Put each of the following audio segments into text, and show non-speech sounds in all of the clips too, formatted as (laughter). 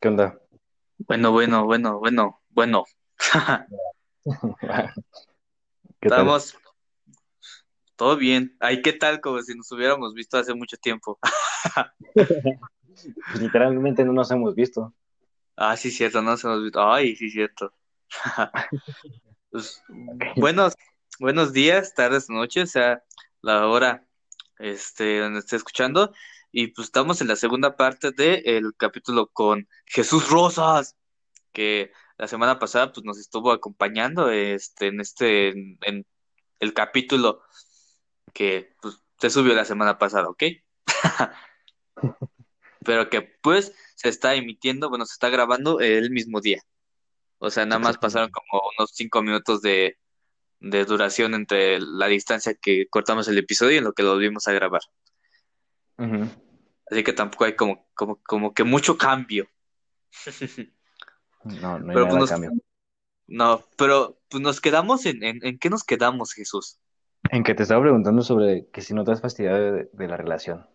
¿Qué onda? Bueno, bueno, bueno, bueno, bueno. (laughs) (laughs) ¿Qué tal? Estamos todo bien. Ay, ¿qué tal? Como si nos hubiéramos visto hace mucho tiempo. Pues (laughs) literalmente no nos hemos visto. Ah, sí, cierto, no nos hemos visto. Ay, sí, cierto. Pues, buenos, buenos días, tardes, noches, o sea, la hora este, donde esté escuchando. Y pues estamos en la segunda parte del capítulo con Jesús Rosas, que la semana pasada pues nos estuvo acompañando este, en este, en, en el capítulo que pues, se subió la semana pasada, ¿ok? (laughs) Pero que pues se está emitiendo, bueno, se está grabando el mismo día. O sea, nada más pasaron como unos cinco minutos de, de duración entre la distancia que cortamos el episodio y en lo que lo volvimos a grabar. Ujú. Así que tampoco hay como, como, como que mucho cambio. (laughs) No, no hay Pero pues nada nos, cambio. no, pero pues nos quedamos en, en, ¿en qué nos quedamos, Jesús? En que te estaba preguntando sobre que si no te has fastidiado de, de la relación,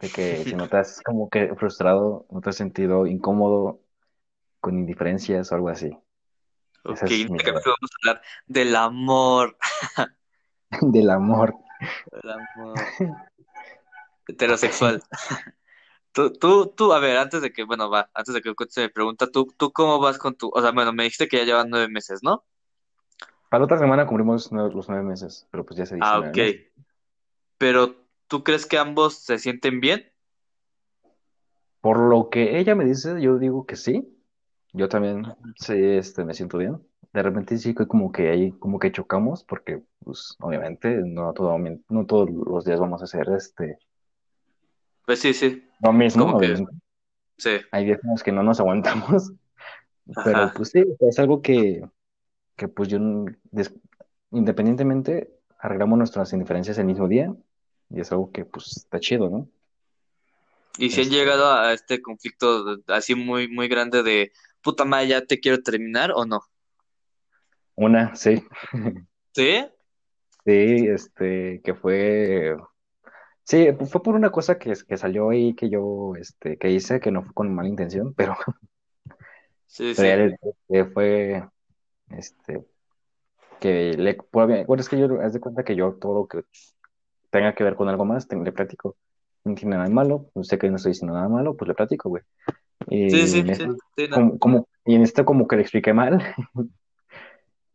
de que (laughs) si no te has como que frustrado, no te has sentido incómodo con indiferencias o algo así. Ok, es capítulo vamos a hablar del amor. (laughs) Del amor. El amor heterosexual. (laughs) Tú, tú, tú, a ver, antes de que, bueno, va, antes de que se me pregunta, ¿tú, tú cómo vas con tu, o sea, bueno, me dijiste que ya llevan nueve meses, ¿no? Para la otra semana cumplimos los nueve meses, pero pues ya se dice Ah, ok. meses. Pero, ¿tú crees que ambos se sienten bien? Por lo que ella me dice, yo digo que sí. Yo también sí, este, me siento bien. De repente sí que como que ahí como que chocamos porque, pues, obviamente no todo, no todos los días vamos a hacer este, Pues sí, sí, lo mismo, que, sí, Hay días en los que no nos aguantamos, (laughs) pero ajá. pues sí, es algo que, que pues yo, independientemente, arreglamos nuestras indiferencias el mismo día y es algo que pues está chido, ¿no? Y si han Este, llegado a este conflicto así muy, muy grande de, puta madre, ya te quiero terminar o no? una, sí, (laughs) ¿Sí? sí, este, que fue Sí, fue por una cosa que, que salió ahí que yo, este, que hice, que no fue con mala intención, (laughs) pero, Sí, sí. fue, este, que le, bueno, es que yo, haz de cuenta que yo todo lo que tenga que ver con algo más, te- le platico. No tiene nada de malo, pues, sé que no estoy diciendo nada malo, pues le platico, güey. Sí, Y sí, en sí, esto, sí, no. como, y en esto como que le expliqué mal, (laughs)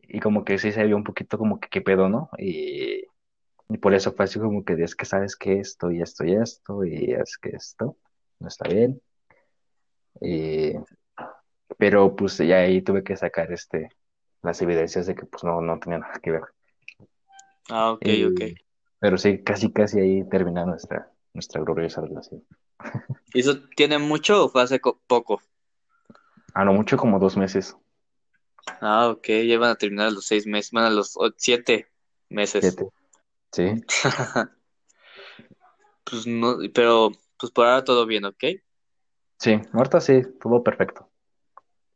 y como que sí se vio un poquito como que qué pedo, ¿no? Y, y por eso fue así como que es que sabes que esto y esto y esto, y es que esto no está bien. Y Pero pues ya ahí tuve que sacar este, las evidencias de que pues no, no tenía nada que ver. Ah, ok, ok. Y- pero sí, casi casi ahí termina nuestra, nuestra gloriosa relación. ¿Y (laughs) eso tiene mucho o fue hace co- poco? A lo mucho como dos meses, Ah, ok, ya van a terminar los seis meses, van a los siete meses. siete. Sí, (laughs) Pues no, pero pues por ahora todo bien, ¿ok? sí, ahorita sí, todo perfecto.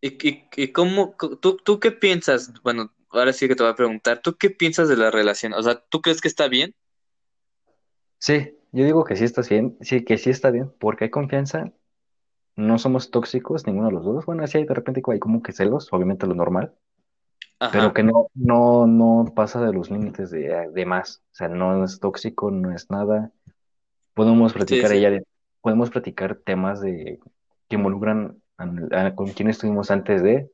¿Y, y, y cómo, tú, tú qué piensas? Bueno, ahora sí que te voy a preguntar, ¿tú qué piensas de la relación? O sea, ¿tú crees que está bien? Sí, yo digo que sí estás bien, sí, que sí está bien, porque hay confianza, no somos tóxicos ninguno de los dos. Bueno, sí hay de repente hay como que celos, obviamente lo normal, pero que no, no, no pasa de los límites de, de más. O sea, no es tóxico, no es nada. Podemos platicar sí. ella de- podemos platicar temas de que involucran a- a- con quién estuvimos antes de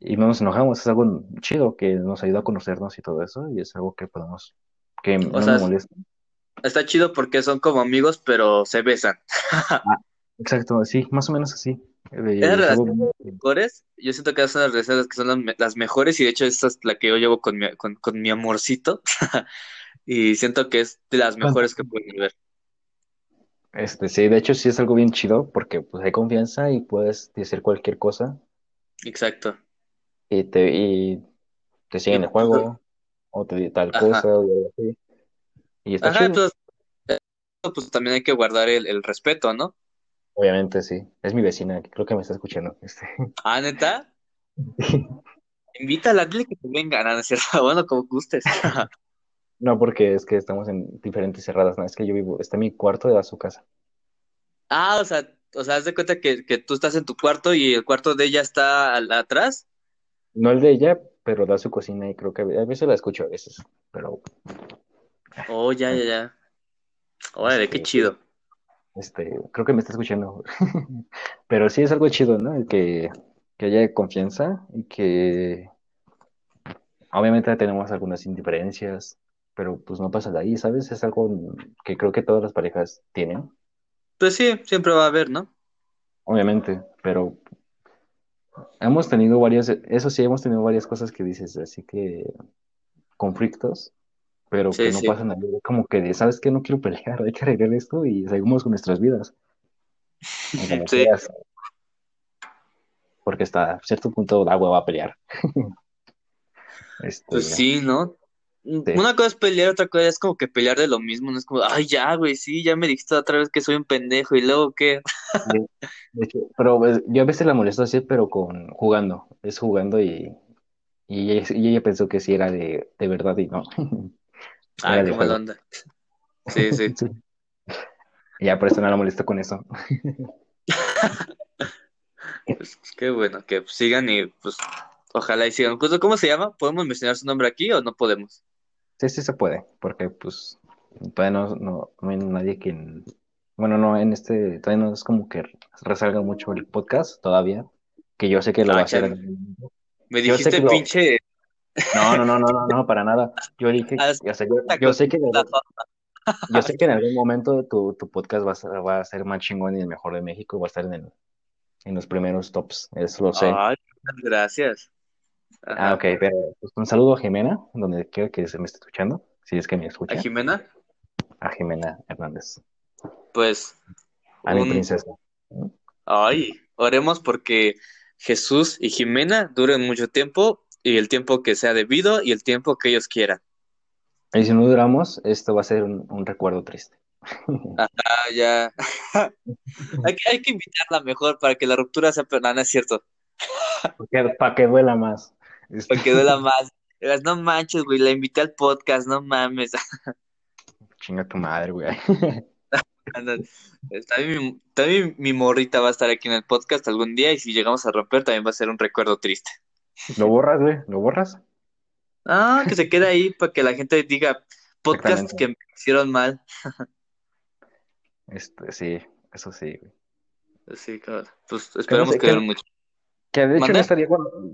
y no nos enojamos, es algo chido que nos ayuda a conocernos y todo eso y es algo que podemos que O no sea, molesta. está chido porque son como amigos, pero se besan. Exacto, sí, más o menos así. Eh, es bien- mejores, yo siento que son las relaciones que son las, me- las mejores y de hecho esta es la que yo llevo con mi, con, con mi amorcito (laughs) y siento que es de las mejores que pueden haber. este, sí, de hecho sí es algo bien chido porque pues hay confianza y puedes decir cualquier cosa Exacto. y te, y te siguen el juego o te tal ajá, cosa o algo así, y está ajá, chido. pues, pues también hay que guardar el, el respeto, ¿no? Obviamente, sí. Es mi vecina, que creo que me está escuchando. Este. (laughs) Ah, neta, invítala, dile que te venga, no, es cierto, (laughs) bueno, como gustes. (laughs) No, porque es que estamos en diferentes cerradas. No, es que yo vivo, está mi cuarto de su casa. Ah, o sea, o sea, haz de cuenta que, que tú estás en tu cuarto y el cuarto de ella está al- atrás. No el de ella, pero da su cocina y creo que a veces la escucho a veces, pero Oh, ya, ya, ya. Órale, qué chido. Este, creo que me está escuchando. (laughs) Pero sí es algo chido, ¿no? El que, que haya confianza y que obviamente tenemos algunas indiferencias, pero pues no pasa de ahí, ¿sabes? Es algo que creo que todas las parejas tienen, Pues sí, siempre va a haber, ¿no? obviamente, pero hemos tenido varias, eso sí, hemos tenido varias cosas que dices, así que conflictos, pero que no sí. pasan ahí, como que de, ¿sabes qué? No quiero pelear, (laughs) hay que arreglar esto y seguimos con nuestras vidas, (laughs) Sí, porque hasta cierto punto da hueva a pelear. (laughs) Este, pues sí, ¿no? sí. Una cosa es pelear, otra cosa es como que pelear de lo mismo, no es como, ay, ya, güey, sí, ya me dijiste otra vez que soy un pendejo y luego qué. De, de hecho, pero pues, yo a veces la molesto así, pero con jugando, es jugando y, y, ella, y ella pensó que sí era de, de verdad y no, de qué mala onda. Sí, sí. (laughs) Ya por eso no la molesto con eso. (laughs) Pues qué bueno, que sigan y pues ojalá y sigan. ¿Cómo se llama? ¿Podemos mencionar su nombre aquí o no podemos? Sí, sí se puede, porque pues todavía no, no, no hay nadie quien, bueno, no, en este, todavía no es como que resalga mucho el podcast todavía, que yo sé que lo va a Ah, hacer. Me dijiste lo, pinche. No, no, no, no, no, no, para nada. Yo dije, sea, yo, cuenta yo con sé que Yo sé que en algún momento tu, tu podcast va a, ser, va a ser más chingón y el mejor de México, va a estar en, el- en los primeros tops, eso lo sé. Ay, gracias. Ah, ok, pero pues, un saludo a Jimena, donde quiera que se me esté escuchando, si es que me ¿A escucha, Jimena? a Jimena Hernández, Pues a mi un. princesa. Ay, oremos porque Jesús y Jimena duren mucho tiempo y el tiempo que sea debido y el tiempo que ellos quieran. Y si no duramos, esto va a ser un, un recuerdo triste. (laughs) Ah, ya. (laughs) Hay que, hay que invitarla mejor para que la ruptura sea. No, no es cierto. Porque, para que duela más. (laughs) Para que duela más. No manches, güey, la invité al podcast, no mames. chinga tu madre, güey. También mi morrita va a estar aquí en el podcast algún día y si llegamos a romper también va a ser un recuerdo triste. ¿Lo borras, güey? ¿Lo borras? Ah, que se quede ahí para que la gente diga Exactamente. que me hicieron mal. Este, sí, eso sí, güey. Así que, pues Que no esperemos sé, que que, duren mucho. Que de hecho no estaría,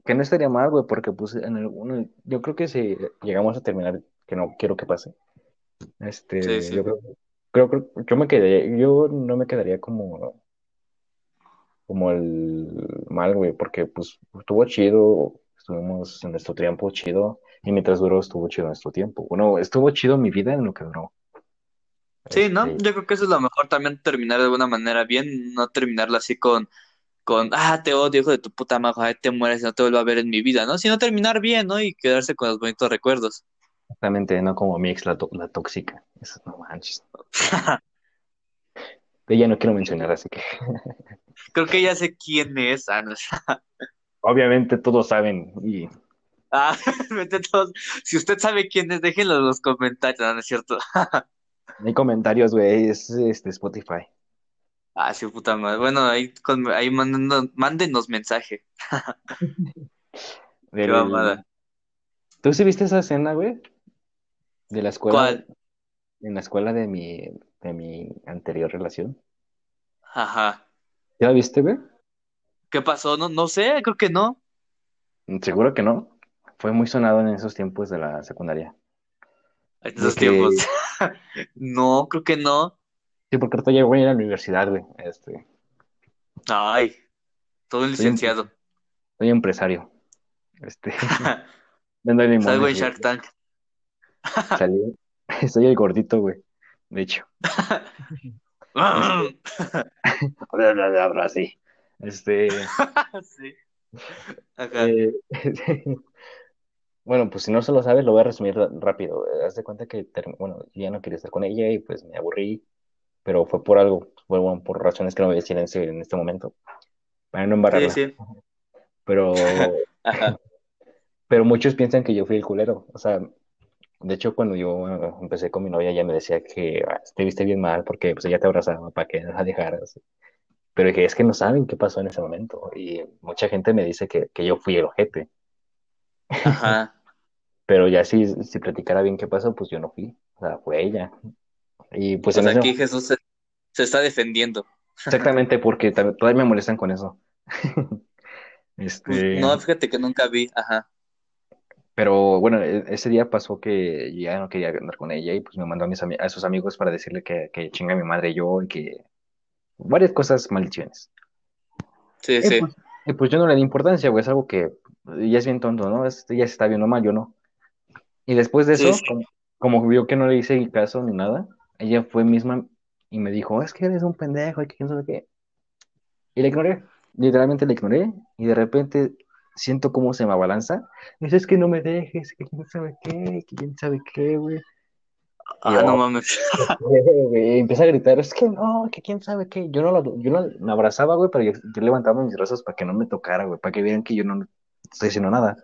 que no estaría mal, güey, porque pues en alguno, yo creo que si llegamos a terminar, que no quiero que pase, Sí, este, sí. yo creo, creo, creo- yo me quedaría, yo no me quedaría como, como el mal, güey, porque pues estuvo chido, estuvimos en nuestro tiempo chido, y mientras duró estuvo chido nuestro tiempo. Bueno, estuvo chido mi vida en lo que duró. Sí, ¿no? Este, Yo creo que eso es lo mejor también terminar de alguna manera bien, no terminarlo así con, con, ah, te odio, hijo de tu puta madre, te mueres y no te vuelvo a ver en mi vida, ¿no? Sino terminar bien, ¿no? Y quedarse con los bonitos recuerdos. exactamente, no como mi ex, la, to- la tóxica. Eso no manches. (laughs) Ella no quiero mencionar, así que (laughs) Creo que ya sé quién es. Ah, no. obviamente todos saben, y Ah, (laughs) todos. Si usted sabe quién es, déjenlo en los comentarios, ¿no? ¿No es cierto? No (laughs) hay comentarios, güey, es este Spotify. Ah, sí, puta madre. Bueno, ahí, con, ahí mándenos, mándenos mensaje. Qué mamada. ¿Tú sí viste esa escena, güey? De la escuela, ¿Cuál? En la escuela de mi, de mi anterior relación. Ajá. ¿Ya la viste, güey? ¿Qué pasó? No, no sé, creo que no. Seguro que no. Fue muy sonado en esos tiempos de la secundaria. En esos que, tiempos. (laughs) No, creo que no. sí, porque ahorita ya voy a ir a la universidad, güey. Este, Ay, todo un- licenciado. soy empresario. Este, (laughs) (laughs) vendo Salgo en limones. Shark Tank. Salí, (laughs) soy el gordito, güey. De hecho. (laughs) Este, así. (laughs) Este, Sí. Ajá. eh, Bueno, pues si no se lo sabes, lo voy a resumir rápido. Haz de cuenta que, bueno, ya no quería estar con ella y pues me aburrí, pero fue por algo, fue bueno, por razones que no voy a decir en este, en este momento, para no Sí, embarrarla. sí. Pero, Ajá. pero muchos piensan que yo fui el culero. O sea, de hecho, cuando yo eh, empecé con mi novia, ella me decía que "Ah, te viste bien mal porque pues ella te abrazaba para que la dejaras. Pero dije, es que no saben qué pasó en ese momento. Y mucha gente me dice que, que yo fui el ojete. Ajá. (laughs) Pero ya si, si platicara bien qué pasó, pues yo no fui. O sea, fue ella. Y pues ese... aquí Jesús se, se está defendiendo. Exactamente, porque todavía me molestan con eso. (laughs) Pues, Este, no, fíjate que nunca vi. Ajá. Pero bueno, e- ese día pasó que ya no quería andar con ella y pues me mandó a, mis a sus amigos para decirle que, que chinga a mi madre yo y que varias cosas maldiciones. Sí, Y sí. pues, y pues yo no le di importancia, güey, es algo que ya es bien tonto, ¿no? Es- ya se está viendo mal, yo no. Y después de eso, sí. como, como vio que no le hice caso ni nada, ella fue misma y me dijo, es que eres un pendejo y que sabe qué. Y la ignoré, literalmente la ignoré y de repente siento cómo se me abalanza. Dice, es que no me dejes, que quién sabe qué, que quién sabe qué, güey. Ah, no mames. (laughs) (laughs) empieza a gritar, es que no, que quién sabe qué. Yo no, lo- yo no me abrazaba, güey, pero yo, yo levantaba mis brazos para que no me tocara, güey, para que vieran que yo no estoy haciendo nada.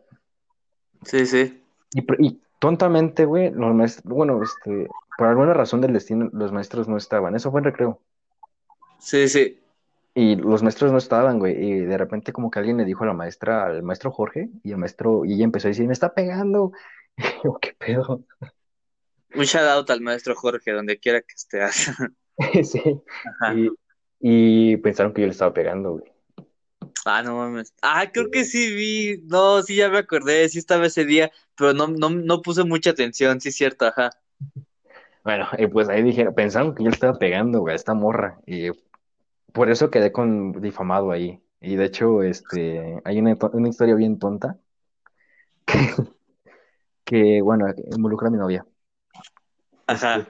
Sí, sí. Y, y tontamente, güey, los maestros, bueno, este, por alguna razón del destino, los maestros no estaban. Eso fue en recreo. Sí, sí. Y los maestros no estaban, güey. Y de repente como que alguien le dijo a la maestra, al maestro Jorge, y el maestro, y ella empezó a decir, me está pegando. (laughs) Y yo, ¿qué pedo? Un shout out al maestro Jorge, donde quiera que estés. (laughs) (laughs) Sí. Ajá. Y, y pensaron que yo le estaba pegando, güey. Ah, no mames. Ah, creo que sí vi. No, sí, ya me acordé. Sí estaba ese día, pero no, no, no puse mucha atención. Sí, es cierto, ajá. Bueno, y pues ahí dijeron, pensaron que yo le estaba pegando, güey, a esta morra. Y por eso quedé con difamado ahí. Y de hecho, este, hay una, una historia bien tonta (laughs) que, bueno, involucra a mi novia. Ajá.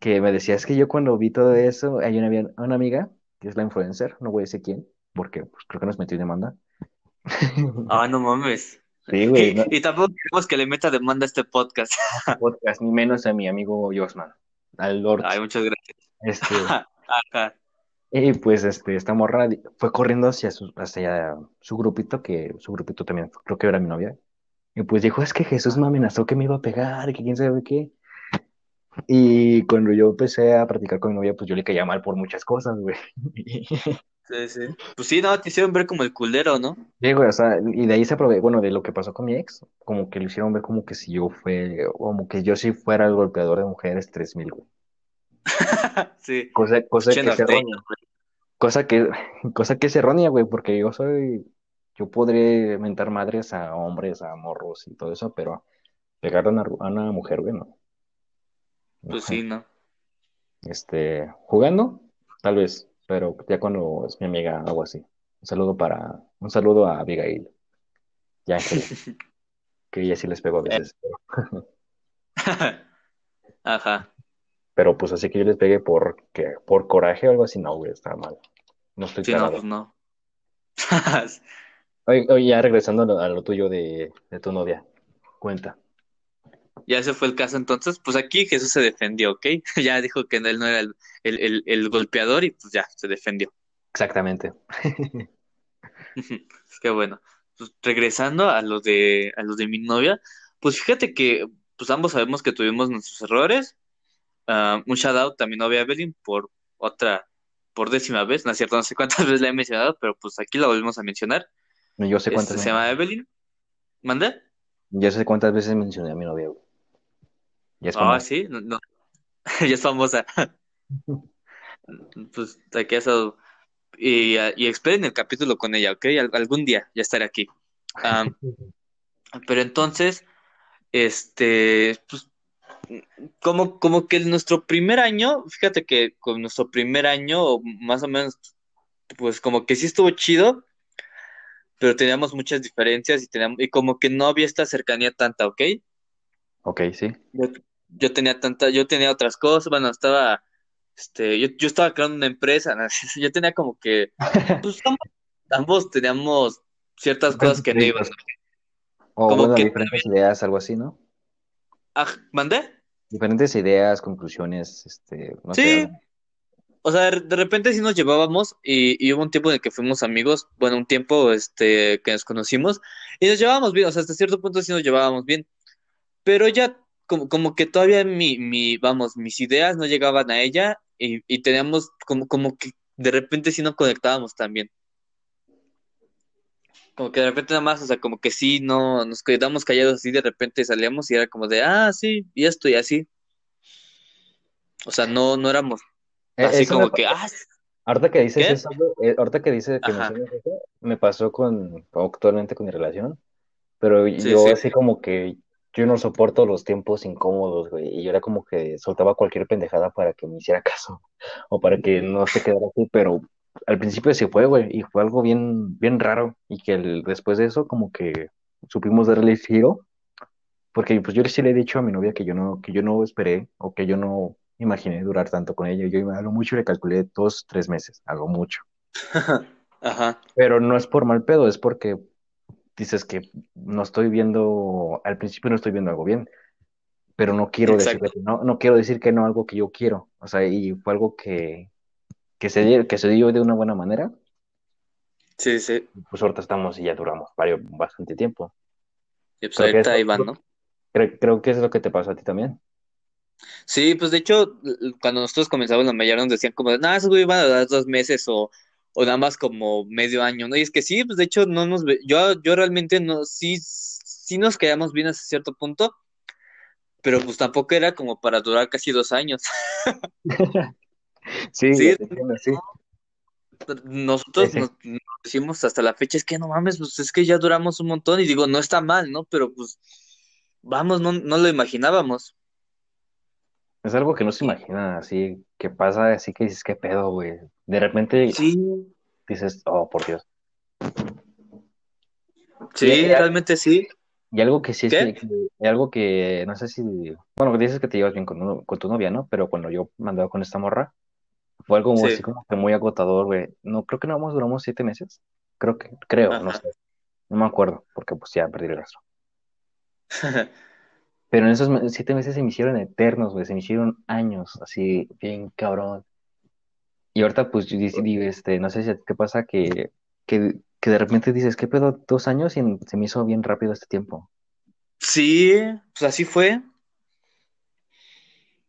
Que me decía, es que yo cuando vi todo eso, hay una, una amiga, que es la influencer, no voy a decir quién, porque pues, creo que nos metió demanda. Ah, no mames. (laughs) Sí, güey, Y, no, y tampoco queremos que le meta demanda a este podcast. (laughs) podcast, ni menos a mi amigo Josman, al Lord. Ay, muchas gracias. Este, Ajá. Y pues este, esta morra fue corriendo hacia su, hacia su grupito, que su grupito también creo que era mi novia. Y pues dijo, es que Jesús me amenazó que me iba a pegar, que quién sabe qué. Y cuando yo empecé a practicar con mi novia, pues yo le caía mal por muchas cosas, güey. (laughs) Sí, sí. Pues sí, no, te hicieron ver como el culero, ¿no? Sí, güey, o sea, y de ahí se aprobé, bueno, de lo que pasó con mi ex, como que lo hicieron ver como que si yo fue, como que yo sí fuera el golpeador de mujeres 3000, güey. (laughs) Sí. Cosa, cosa que errónea, cosa que, cosa que es errónea, güey, porque yo soy, yo podré mentar madres a hombres, a morros y todo eso, pero pegar a una, a una mujer, güey, no. Pues sí, ¿no? Este, jugando, tal vez, pero ya cuando es mi amiga, algo así. Un saludo para, un saludo a Abigail y Ángela, (laughs) que ella sí les pegó a veces. (laughs) pero- Ajá. (laughs) Pero pues así que yo les pegué por, que, por coraje o algo así, no, güey, está mal. No estoy Sí, no, pues no. (laughs) Oye, oye, ya regresando a lo, a lo tuyo de, de tu novia, cuenta. Ya ese fue el caso entonces, pues aquí Jesús se defendió, ¿ok? (laughs) Ya dijo que él no era el, el, el, el golpeador y pues ya, se defendió. Exactamente. (laughs) Qué bueno. Pues regresando a lo de, a lo de mi novia, pues fíjate que pues ambos sabemos que tuvimos nuestros errores. Ah, un shout out a mi novia Evelyn por otra, por décima vez, no es cierto, no sé cuántas (laughs) veces la he mencionado, pero pues aquí la volvemos a mencionar. Yo sé Este, cuántas, se llama Evelyn. ¿Mande? yo sé cuántas veces mencioné a mi novia, güey. Ya es Ah, sí, no, no. (laughs) Ya es famosa. (laughs) Pues aquí ha estado. Y, y esperen el capítulo con ella, ¿ok? Al- algún día ya estaré aquí. Pero entonces, este, pues, como, como que nuestro primer año, fíjate que con nuestro primer año, más o menos, pues como que sí estuvo chido, pero teníamos muchas diferencias y teníamos, y como que no había esta cercanía tanta, ¿ok? Ok, sí. Yo, yo tenía tanta, yo tenía otras cosas, bueno, estaba, este, yo, yo estaba creando una empresa, ¿no? (laughs) Yo tenía como que, pues (laughs) ambos, ambos teníamos ciertas cosas que no iban. O Como bueno, que diferentes ideas, algo así, ¿no? Ah, ¿mandé? Diferentes ideas, conclusiones, este, no Sí, sé. o sea, de repente sí nos llevábamos y, y hubo un tiempo en el que fuimos amigos, bueno, un tiempo este, que nos conocimos y nos llevábamos bien, o sea, hasta cierto punto sí nos llevábamos bien, pero ya como, como que todavía mi, mi, vamos, mis ideas no llegaban a ella y, y teníamos como, como que de repente sí no conectábamos también. Como que de repente nada más, o sea, como que sí, no, nos quedamos callados así, de repente salíamos y era como de, ah, sí, y esto y así. O sea, no, no éramos Eh, así eso como que, ah, Ahorita que dices ¿qué? eso, eh, ahorita que dices que eso, me pasó con actualmente con mi relación, pero sí, yo sí. así como que yo no soporto los tiempos incómodos, güey, y yo era como que soltaba cualquier pendejada para que me hiciera caso o para que no se quedara así, pero al principio se fue, güey, y fue algo bien, bien raro y que el- después de eso como que supimos darle el giro, porque pues yo sí le he dicho a mi novia que yo no, que yo no esperé o que yo no imaginé durar tanto con ella, yo a lo mucho le calculé dos, tres meses, a lo mucho. (laughs) Ajá, Pero no es por mal pedo, es porque dices que no estoy viendo, al principio no estoy viendo algo bien, pero no quiero exacto. que no, no quiero decir que no algo que yo quiero. O sea, y fue algo que, que se dio, que se dio de una buena manera. Sí, sí. Pues ahorita estamos y ya duramos varios, bastante tiempo. Y pues Creo ahorita ahí van, ¿no? creo, creo que es lo que te pasó a ti también. Sí, pues de hecho, cuando nosotros comenzamos la mayoría nos decían como, nada, esos güey van a dar dos meses o, o nada más como medio año, ¿no? Y es que sí, pues de hecho no nos yo, yo realmente no, sí, sí nos quedamos bien hasta cierto punto, pero pues tampoco era como para durar casi dos años. (laughs) Sí, Sí, ya te entiendo, sí. nosotros Sí, nos, nos decimos hasta la fecha, es que no mames, pues es que ya duramos un montón y digo, no está mal, ¿no? Pero pues, vamos, no, no lo imaginábamos. Es algo que no se imagina, así, que pasa, así que dices, ¿qué pedo, güey? De repente sí, dices, oh, por Dios. Y- sí, realmente sí. y algo que sí es que, algo que, no sé si, bueno, dices que te llevas bien con, uno- con tu novia, ¿no? Pero cuando yo mandaba con esta morra, fue algo así Sí, como que muy agotador, güey. No, creo que no más duramos siete meses. Creo que, creo, no ajá. sé. No me acuerdo, porque pues ya perdí el rastro. (laughs) Pero en esos siete meses se me hicieron eternos, güey. Se me hicieron años, así, bien cabrón. Y ahorita, pues, yo este, no sé si a ti te pasa que, que, que de repente dices, ¿qué pedo? Dos años y se me hizo bien rápido este tiempo. Sí, pues así fue.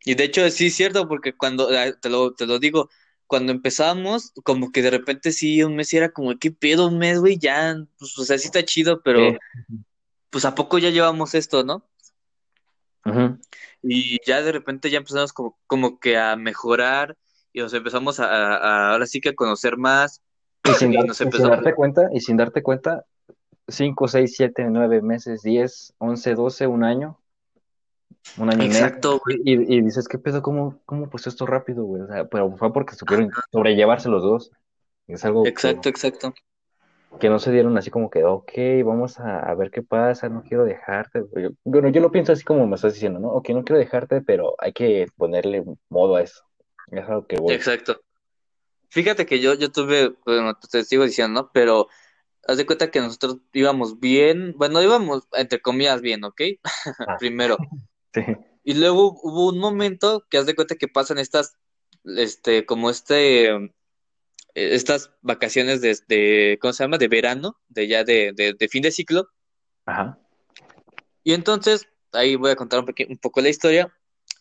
Y de hecho sí es cierto, porque cuando, ah, te lo, te lo digo, cuando empezamos, como que de repente sí, un mes era como, ¿qué pedo un mes, güey? Ya, pues, o sea, sí está chido, pero Sí. pues ¿a poco ya llevamos esto, no? Ujú. Y ya de repente ya empezamos como, como que a mejorar y nos empezamos a, a- a- ahora sí que a conocer más Y sin, y dar- nos y sin empezamos, darte cuenta, y sin darte cuenta, cinco, seis, siete, nueve meses, diez, once, doce, un año, un año exacto, Y, y- y dices, ¿qué pedo? ¿Cómo, cómo pues esto rápido, güey? O sea, pero fue porque supieron sobrellevarse los dos. Es algo que, exacto, exacto. que no se dieron así como que, ok, vamos a, a ver qué pasa, no quiero dejarte. güey. Bueno, yo lo pienso así como me estás diciendo, ¿no? Ok, no quiero dejarte, pero hay que ponerle modo a eso. Es algo que voy. Exacto. Fíjate que yo, yo tuve, bueno, te sigo diciendo, ¿no? Pero haz de cuenta que nosotros íbamos bien, bueno, íbamos entre comillas bien, ¿ok? (laughs) Ah, Primero. Sí. Y luego hubo un momento que haz de cuenta que pasan estas, este, como este, eh, estas vacaciones de, de, ¿cómo se llama? De verano, de ya de, de, de fin de ciclo. Ajá. Y entonces, ahí voy a contar un, un poco la historia.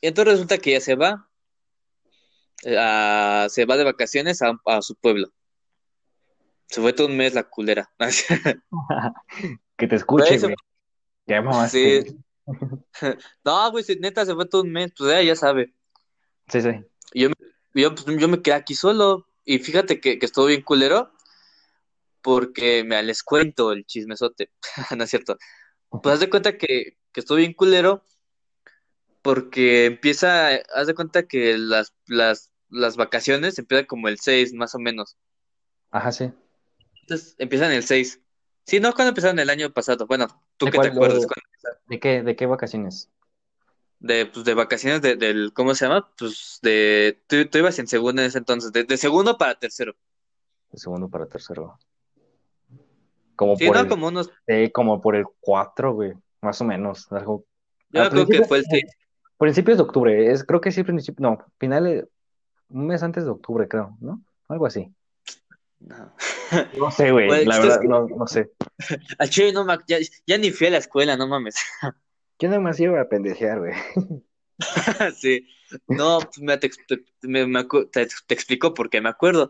Y entonces resulta que ella se va, eh, a- se va de vacaciones a, a su pueblo. Se fue todo un mes la culera. (laughs) (laughs) Que te escuche, güey. Ya sí. No, güey, neta, se fue todo un mes, pues ella ya sabe. Sí, sí. Y yo, me- yo, pues, yo me quedé aquí solo. Y fíjate que, que estuvo bien culero, porque me les cuento el chismesote. (laughs) No es cierto. Pues haz de cuenta que, que estuvo bien culero, porque empieza, haz de cuenta que las, las, las vacaciones empiezan como el 6, más o menos. Ajá, sí. Entonces empiezan el 6. Sí, no, cuando empezaron el año pasado. Bueno, ¿tú ¿De qué te acuerdas? de- ¿Cuándo empezaron? ¿De qué, de qué vacaciones? De, pues, de vacaciones de- del, ¿cómo se llama? Pues de, tú, tú ibas en segundo en ese entonces, de, de segundo para tercero. De segundo para tercero. Como Sí, por no, el, como unos, eh, como por el 4, güey. Más o menos. Algo. yo creo que fue el 6. principios de octubre. Es, creo que sí, principio, no, finales, un mes antes de octubre, creo, ¿no? Algo así. No. No sé, güey. Bueno, el La es verdad, que no, no sé. (laughs) al chile no me ac- ya, ya ni fui a la escuela, no mames. (laughs) Yo nada más iba a pendejear, güey. (laughs) Sí, no, pues me, te, me- me te- te explico porque me acuerdo.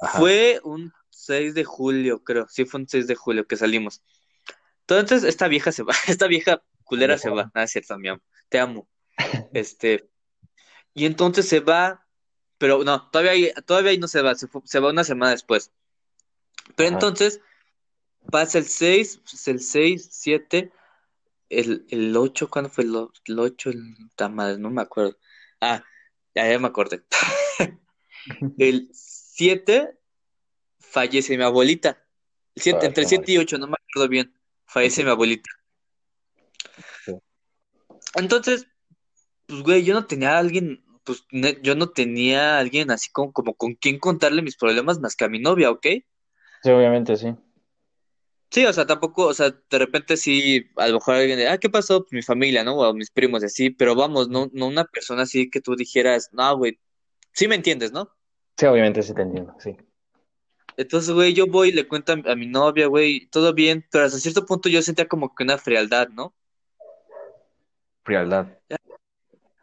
Ajá. Fue un 6 de julio, creo. Sí, fue un 6 de julio que salimos. Entonces, esta vieja se va, esta vieja culera se va. Nada, es cierto, mi amo. Te amo. Este. Y entonces se va, pero no, todavía todavía no se va, se, fue- se va una semana después. Pero Ajá. entonces pasa el 6, pues, el 6, 7, el, el 8, ¿cuándo fue el, el 8? El, madre, no me acuerdo. Ah, ya, ya me acordé. (laughs) El 7 fallece mi abuelita. El siete- Ah, entre está 7 y 8, no me acuerdo bien. Fallece Ok. mi abuelita. Sí. Entonces, pues, güey, yo no tenía a alguien, pues, yo no tenía a alguien así como, como con quien contarle mis problemas más que a mi novia, ¿ok? Sí, obviamente, sí. Sí, o sea, tampoco, o sea, de repente sí, a lo mejor alguien de, ah, ¿qué pasó? Pues mi familia, ¿no? O mis primos así, pero vamos, no, no una persona así que tú dijeras, no, güey, sí me entiendes, ¿no? Sí, obviamente sí te entiendo, sí. Entonces, güey, yo voy y le cuento a, mi novia, güey, todo bien, pero hasta cierto punto yo sentía como que una frialdad, ¿no? Frialdad.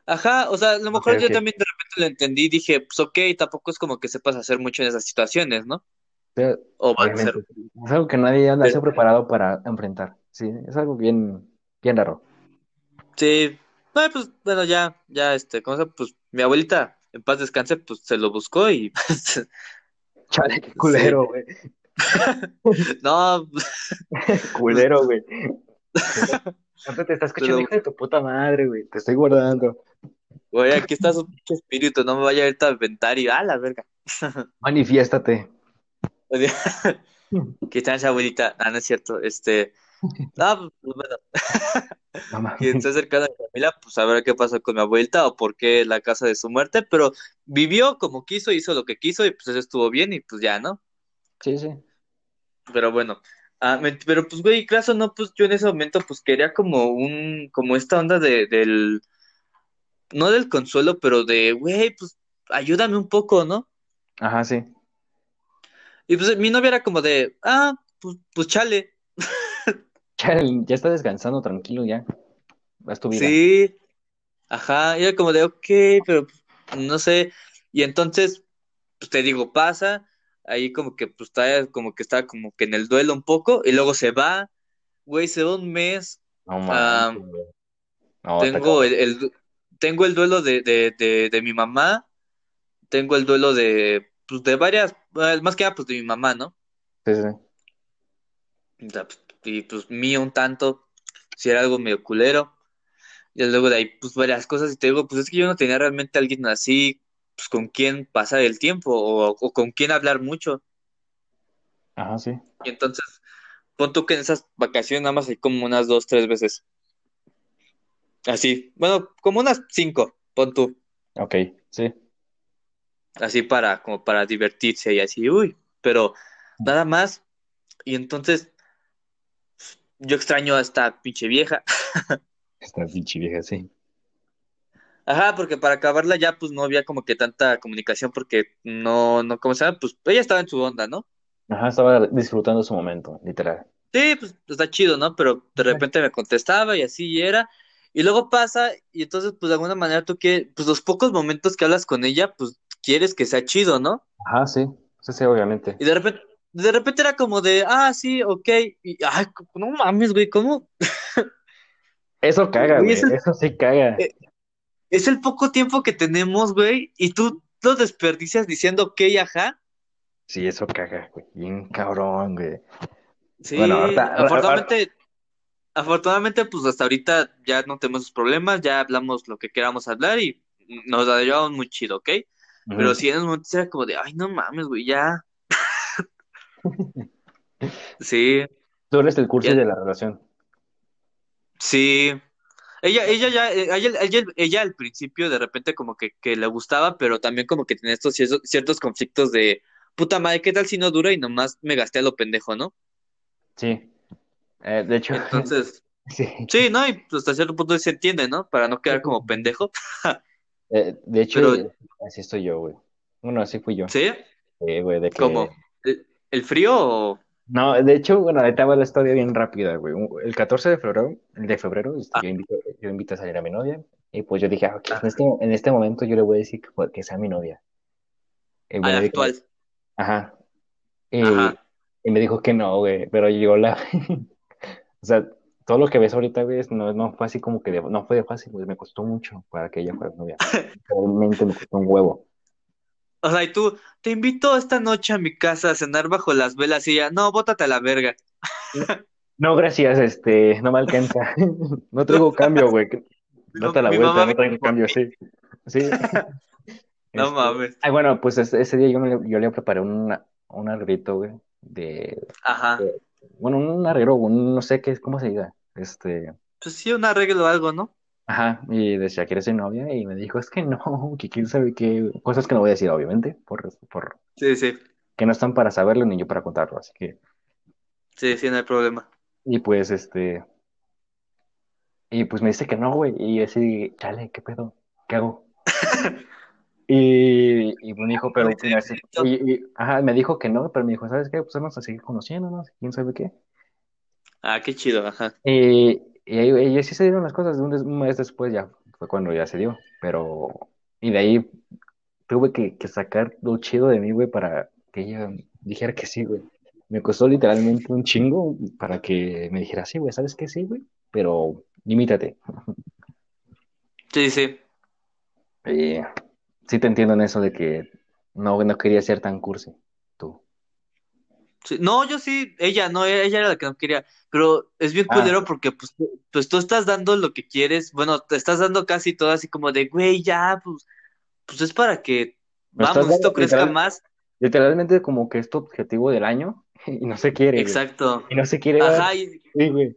Ajá, o sea, a lo mejor Ok, yo también de repente lo entendí y dije, pues ok, tampoco es como que sepas hacer mucho en esas situaciones, ¿no? O a ser. Es algo que nadie anda Pero- preparado para enfrentar. Sí, es algo bien, bien raro. Sí, no, pues bueno, ya, ya, este, ¿cómo se? Pues mi abuelita, en paz descanse, pues se lo buscó y (laughs) pues, Chale, qué culero, güey. (laughs) no, (laughs) Culero, güey. Ahorita te está escuchando, hijo de tu puta madre, güey. Te estoy guardando. güey, aquí está su espíritu, no me vaya a aventar y, ah, la verga. Manifiéstate. O sea, ¿Qué tal esa abuelita? Ah, no es cierto, este, no, pues bueno, (laughs) quien (laughs) está cercano a mi familia, pues sabrá qué pasó con mi abuelita o por qué la casa de su muerte, pero vivió como quiso, hizo lo que quiso y pues eso estuvo bien y pues ya, ¿no? Sí, sí. Pero bueno, ah, me- pero pues güey, caso no, pues yo en ese momento pues quería como un, como esta onda de, del, no del consuelo, pero de, güey, pues ayúdame un poco, ¿no? Ajá, sí. Y pues mi novia era como de, ah, pues, pues chale, (laughs) Chale, ya está descansando, tranquilo, ya. Haz tu vida. sí, ajá, y era como de, ok, pero pues, no sé, y entonces, pues te digo, pasa, ahí como que pues está, como que está como que en el duelo un poco, y luego se va, güey, se va un mes, No Ah, mames, güey. No, tengo el, el tengo el duelo de, de, de, de mi mamá, tengo el duelo de, pues, de varias, más que nada, pues de mi mamá, ¿no? Sí, sí. Pues, y pues mío un tanto, si era algo medio culero, y luego de ahí, pues varias cosas, y te digo, pues es que yo no tenía realmente alguien así, pues con quien pasar el tiempo, o, o con quien hablar mucho, Ajá, sí. y entonces, pon tú que en esas vacaciones nada más hay como unas dos, tres veces, así, bueno, como unas cinco, pon tú. Ok, sí. Así para, como para divertirse y así, uy, pero nada más. Y entonces, yo extraño a esta pinche vieja. (laughs) Esta pinche vieja, sí. Ajá, porque para acabarla ya pues no había como que tanta comunicación porque no, no, ¿cómo se llama? Pues ella estaba en su onda, ¿no? Ajá, estaba disfrutando su momento, literal. Sí, pues está chido, ¿no? Pero de repente me contestaba y así y era. Y luego pasa y entonces pues de alguna manera tú que, pues los pocos momentos que hablas con ella, pues quieres que sea chido, ¿no? Ajá, sí. Sí, sí, obviamente. Y de repente, de repente era como de, ah, sí, ok. Y, ay, no mames, güey, ¿cómo? (laughs) Eso caga, Güey, eso- Eso sí caga. Eh, Es el poco tiempo que tenemos, güey, y tú lo desperdicias diciendo ok, ajá. Sí, eso caga, güey. Bien cabrón, güey. Sí, Bueno, ahorita- afortunadamente, afortunadamente, pues hasta ahorita ya no tenemos problemas, ya hablamos lo que queramos hablar y nos la llevamos muy chido, ¿ok? Pero sí, en un momento era como de, ay, no mames, güey, ya. (laughs) Sí, Tú eres el curso Ya- de la relación. sí. Ella, ella ya, eh, ella, ella, ella al principio de repente como que, que le gustaba, pero también como que tenía estos ciertos, ciertos conflictos de, puta madre, ¿qué tal si no dura y nomás me gasté a lo pendejo, ¿no? Sí. Eh, de hecho, Entonces, (laughs) sí. sí, ¿no? Y pues, hasta cierto punto se entiende, ¿no? Para no quedar como pendejo. (laughs) Eh, de hecho, Pero- así estoy yo, güey. Bueno, así fui yo. ¿Sí? Eh, güey, de que... ¿Cómo? ¿El, el frío o...? No, de hecho, bueno, ahorita va la historia bien rápida, güey. El 14 de febrero, de febrero, este, Ah. yo invito, yo invito a salir a mi novia. Y pues yo dije, ah, Ah. en este, en este momento yo le voy a decir que, que sea mi novia. Y A la actual. Ajá. Y, Ajá. y me dijo que no, güey, pero yo la... (laughs) o sea, todo lo que ves ahorita, güey, no, no fue así como que de- no fue de fácil, güey, me costó mucho para que ella fuera novia. (laughs) Realmente me costó un huevo. O sea, y tú, te invito esta noche a mi casa a cenar bajo las velas y ella, no, bótate a la verga. No, gracias, este, no me alcanza. (laughs) No traigo cambio, güey. (laughs) Mi, Date la mi vuelta, no traigo cambio, sí. Sí. No Este, mames. ah, bueno, pues ese, ese día yo, me- yo le preparé una, un arreglito, güey, de, Ajá. de- bueno, un arreglo, un, no sé qué, cómo se diga, este, Pues sí, un arreglo o algo, ¿no? ajá, y decía que eres mi novia, y me dijo, es que no, (laughs) que quién sabe qué, cosas que no voy a decir, obviamente, por, por, Sí, sí. que no están para saberlo ni yo para contarlo, así que, Sí, sí, no hay problema. y pues, este, y pues me dice que no, güey, y yo así, chale, ¿qué pedo? ¿Qué hago? (laughs) Y, y me dijo, pero, y- y- ajá, me dijo que no, pero me dijo, ¿sabes qué? Pues vamos a seguir conociéndonos, quién sabe qué. Ah, qué chido, ajá. Y, y, ahí- y así se dieron las cosas, un, mes después ya fue cuando ya se dio, pero, y de ahí tuve que, que sacar lo chido de mí, güey, para que ella dijera que sí, güey. Me costó literalmente un chingo para que me dijera, sí, güey, ¿sabes qué? Sí, güey, pero limítate. Sí, sí. Y sí te entiendo en eso de que no, no quería ser tan cursi. Sí, No, yo sí, ella, no, ella era la que no quería, pero es bien Ah, culero porque pues, tú- pues tú estás dando lo que quieres, bueno, te estás dando casi todo así como de, güey, ya, pues, pues es para que, me vamos, esto crezca literal- más, literalmente como que es tu objetivo del año (laughs) y no se quiere, güey. exacto, Y no se quiere ajá, y, Sí, güey.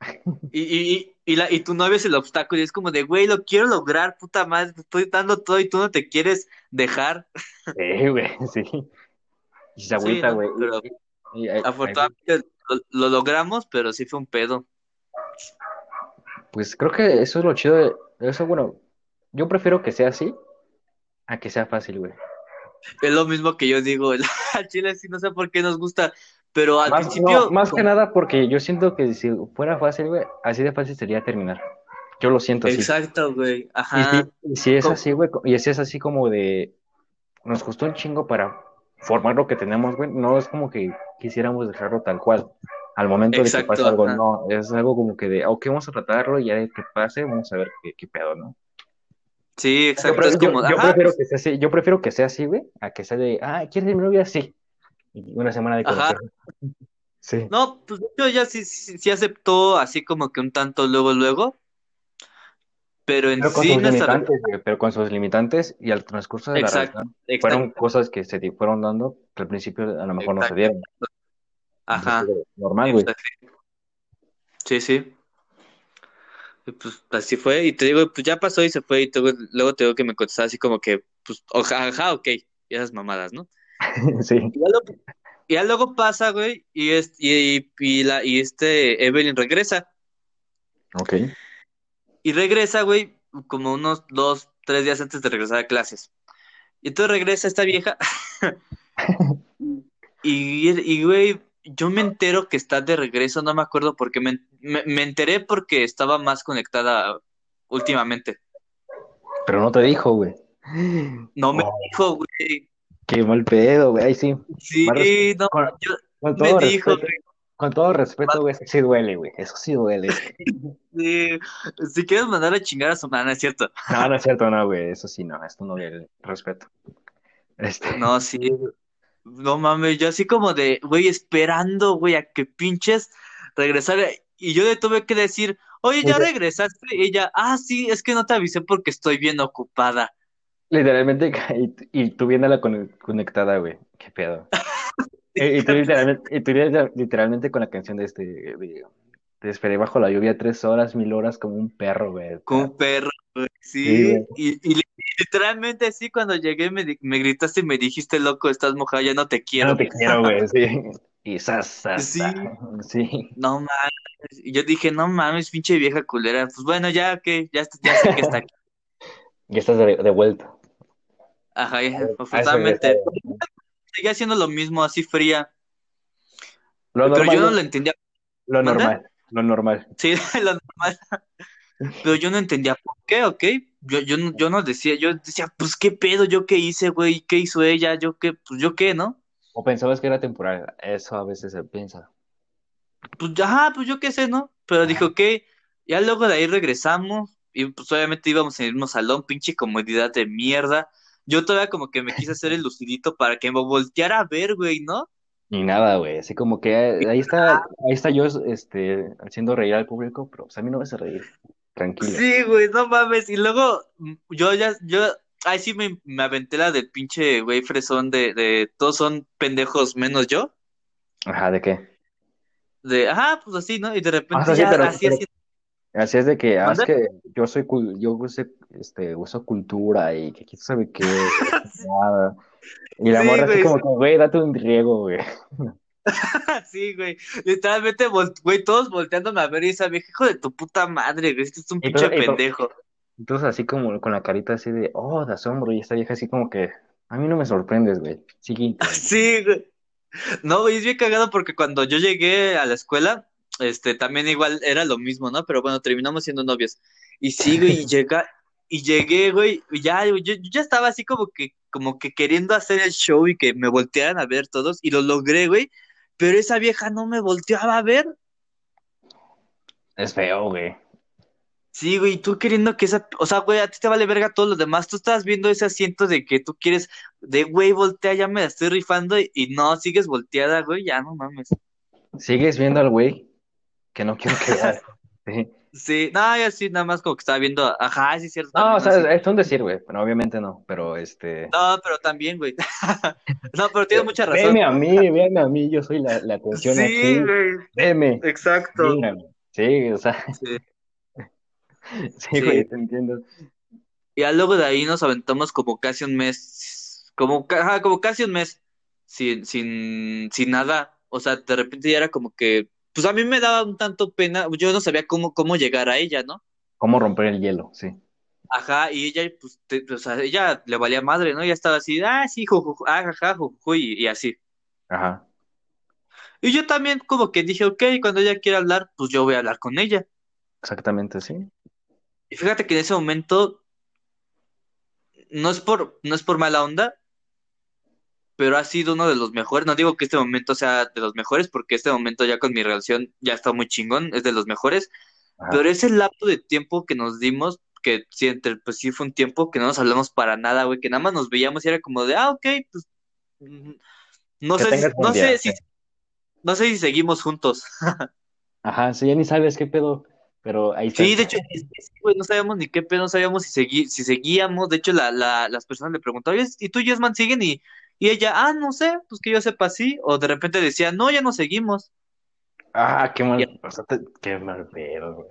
(laughs) y, y, y, la, y tu novio es el obstáculo, y es como de, güey, lo quiero lograr, puta madre, te estoy dando todo y tú no te quieres dejar, Sí, güey, (laughs) sí. Y se sí, agüita, ¿no? güey. Pero Y- afortunadamente lo, lo logramos, pero sí fue un pedo. Pues creo que eso es lo chido de eso, bueno, yo prefiero que sea así a que sea fácil, güey. Es lo mismo que yo digo, el (laughs) chile sí no sé por qué nos gusta, pero al Más, principio, no, más que nada porque yo siento que si fuera fácil, güey, así de fácil sería terminar. Yo lo siento así. exacto, güey, Y si, ajá, y si es así, güey, y si es así como de, nos costó un chingo para formar lo que tenemos, güey, no es como que quisiéramos dejarlo tal cual. Al momento de que pase algo, ajá. no, es algo como que de, ok, vamos a tratarlo y ya de que pase, vamos a ver qué, qué pedo, ¿no? Sí, Yo, exacto, pre- es yo- como, yo ajá, prefiero pues, que sea así, yo prefiero que sea así, güey, a que sea de, ah, ¿quieres ser mi novia? Sí. Y una semana de ajá. Sí. no, pues de hecho ya sí, sí, sí aceptó así como que un tanto luego, luego, pero en Pero con sí sus nuestra, pero con sus limitantes y al transcurso de la relación exacto, fueron cosas que se fueron dando que al principio a lo mejor no se dieron. ajá, normal, güey. sí, sí, y pues así fue, y te digo, pues ya pasó y se fue, y te- luego te digo que me contestaba así como que, pues, oja- ajá, ok, y esas mamadas, ¿no? (laughs) Sí. Y ya, lo- y ya luego pasa, güey, y, es, y, y, la, y este Evelyn regresa. Ok. Y regresa, güey, como unos dos, tres días antes de regresar a clases. Y entonces regresa esta vieja. (laughs) y, y, güey, yo me entero que está de regreso, no me acuerdo por qué. Me, me, me enteré porque estaba más conectada últimamente. Pero no te dijo, güey. No me Oh, dijo, güey. qué mal pedo, güey. Ay, sí. Sí, no, con, yo, con me dijo, güey. Con todo respeto, güey, eso sí duele, güey. Eso sí duele. (laughs) Sí, si quieres mandar a chingar a su mamá, no es cierto. No, no es cierto, no, güey. Eso sí, no. Esto no duele. Respeto. Este. No, sí. No mames, yo así como de, güey, esperando, güey, a que pinches regresara. Y yo le tuve que decir, oye, ¿ya regresaste? Y ella, ah, sí, es que no te avisé porque estoy bien ocupada. Literalmente, (laughs) y, y tú viéndola con- conectada, güey. Qué pedo. (laughs) Y, tú literalmente, y tú literalmente con la canción de este, de, te esperé bajo la lluvia tres horas, mil horas como un perro, güey. Con un perro, güey, Sí. Y, y li- literalmente así cuando llegué me, me gritaste y me dijiste, loco, estás mojada, ya no te Ya quiero. no te quiero, güey, sí. Y sas, sas, Sí, no mames. Y yo dije, no mames, pinche vieja culera. Pues bueno, ya, que ya, ya sé que está aquí. (laughs) Ya estás de, de vuelta. Ajá, ya, A eso afortunadamente. Seguía haciendo lo mismo, así fría. Lo Pero yo normal, no ¿no? lo entendía. Lo normal, lo normal. Sí, (laughs) lo normal. Pero yo no entendía por qué, ¿ok? Yo, yo, no- yo no decía, yo decía, pues qué pedo, yo qué hice, güey, qué hizo ella, yo qué, pues yo qué, ¿no? O pensabas que era temporal. Eso a veces se piensa. Pues ya, pues yo qué sé, ¿no? Pero dije, ok, ya luego de ahí regresamos y pues obviamente íbamos en el mismo salón, pinche comodidad de mierda. Yo todavía como que me quise hacer el lucidito para que me volteara a ver, güey, ¿no? Ni nada, güey. Así como que ahí está, ahí está yo, este, haciendo reír al público, pero pues a mí no me hace reír. Tranquilo. Sí, güey, no mames. Y luego mm, yo ya, yo, ahí sí me, me aventé la del pinche güey fresón de, de todos son pendejos menos yo. Ajá, ¿de qué? De, ajá, pues así, ¿no? Y de Ah, repente sea, sí, ya pero, así, pero así. Así es de que, ah, es que yo soy, yo uso, este, uso cultura y que quién sabe (laughs) qué, nada. Y la Sí, morra así como que, güey, date un riego, güey. (laughs) sí, güey. Literalmente, güey, todos volteándome a ver y esa vieja, hijo de tu puta madre, güey, este es un pinche pendejo. entonces así como con la carita así de, oh, de asombro, y esta vieja así como que, a mí no me sorprendes, güey. (laughs) Sí, güey. No, güey, es bien cagado porque cuando yo llegué a la escuela, este, también igual era lo mismo, ¿no? Pero bueno, terminamos siendo novios. Y sí, güey, y (laughs) llega, y llegué, güey, y ya, yo, yo ya estaba así como que, como que queriendo hacer el show y que me voltearan a ver todos, y lo logré, güey, pero esa vieja no me volteaba a ver. Es feo, güey. Sí, güey, tú queriendo que esa, o sea, güey, a ti te vale verga todo lo demás, tú estás viendo ese asiento de que tú quieres, de, güey, voltea, ya me la estoy rifando, y, y no, sigues volteada, güey, ya no mames. Sigues viendo al güey que no quiero que veas. (laughs) Sí. Sí, no, yo sí, nada más como que estaba viendo, ajá, sí, cierto, No, o sea, es un decir, güey. Bueno, obviamente no, pero este. No, pero también, güey. (laughs) No, pero tienes mucha razón. Veme a mí, veme a mí, yo soy la, la atención Sí, güey, Veme, exacto. mírame. Sí, o sea, Sí, (laughs) sí, güey, sí. te entiendo. Y ya luego de ahí nos aventamos como casi un mes, como, ajá, como casi un mes, sin, sin, sin nada. O sea, de repente ya era como que, pues a mí me daba un tanto pena, yo no sabía cómo, cómo llegar a ella, ¿no? ¿Cómo romper el hielo? Sí. Ajá, y ella, pues, te- o sea, ella le valía madre, ¿no? Ella estaba así, ah, sí, jujuju, ah, ajá, jujuju, y, y así. Ajá. Y yo también como que dije, ok, cuando ella quiera hablar, pues yo voy a hablar con ella. Exactamente, sí. Y fíjate que en ese momento, no es por, no es por mala onda, pero ha sido uno de los mejores. No digo que este momento sea de los mejores, porque este momento ya con mi relación ya está muy chingón, es de los mejores, Ajá. pero ese lapso de tiempo que nos dimos, que sí, entre- pues sí fue un tiempo que no nos hablamos para nada, güey, que nada más nos veíamos y era como de, ah, ok, pues, mm, no Que sé, si- no día, sé si, sí. no sé si seguimos juntos. (laughs) Ajá, sí, ya ni sabes qué pedo, pero ahí Sí, estás. de hecho, sí, güey, no sabíamos ni qué pedo, no sabíamos si, segui- si seguíamos. De hecho, la, la- las personas le preguntaban, "Oye, ¿y tú y Yesman siguen? Y, y ella, ah, no sé, pues que yo sepa sí. O de repente decía, no, ya no seguimos. Ah, qué Y- mal, o sea, te- qué mal pedo, güey.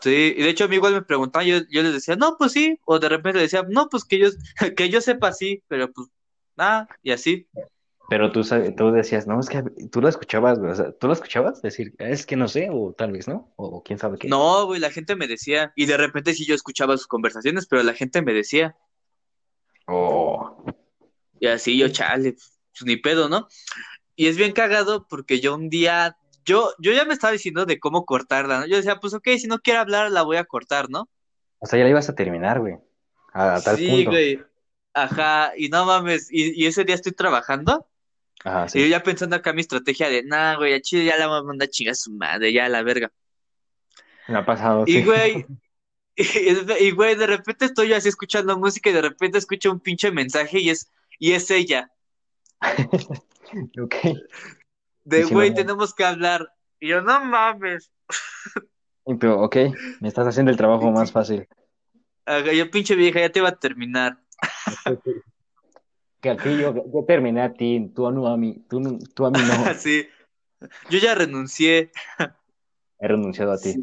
sí, y de hecho a mí igual me preguntaban, yo, yo les decía, no, pues sí. O de repente decía, no, pues que yo, (laughs) que yo sepa sí, pero pues, nada, y así. Pero tú, sabes- tú decías, no, es que tú lo escuchabas, güey, o sea, tú lo escuchabas decir, es que no sé, o tal vez no, o quién sabe qué. No, güey, la gente me decía. Y de repente sí yo escuchaba sus conversaciones, pero la gente me decía. Oh, Y así yo, chale, pues ni pedo, ¿no? Y es bien cagado porque yo un día, yo, yo ya me estaba diciendo de cómo cortarla, ¿no? Yo decía, pues ok, si no quiere hablar, la voy a cortar, ¿no? o sea, ya la ibas a terminar, güey, a, a tal Sí, punto. güey. Ajá, y no mames, y, y ese día estoy trabajando, Ajá, y yo sí. ya pensando acá mi estrategia de, nah, güey, a Chile ya la voy a mandar chingar a su madre, ya a la verga. Me ha pasado, Y sí. güey, (laughs) (laughs) y, y, güey, de repente estoy yo así escuchando música y de repente escucho un pinche mensaje y es, y es ella, (laughs) Ok. de si güey, tenemos que hablar. Y yo, no mames. Tú, ok, me estás haciendo el trabajo más fácil. Yo, pinche vieja, ya te iba a terminar. (laughs) Que aquí yo, yo terminé a ti, tú no a mí, tú, a mí no, (laughs) Sí. Yo ya renuncié. he renunciado a ti.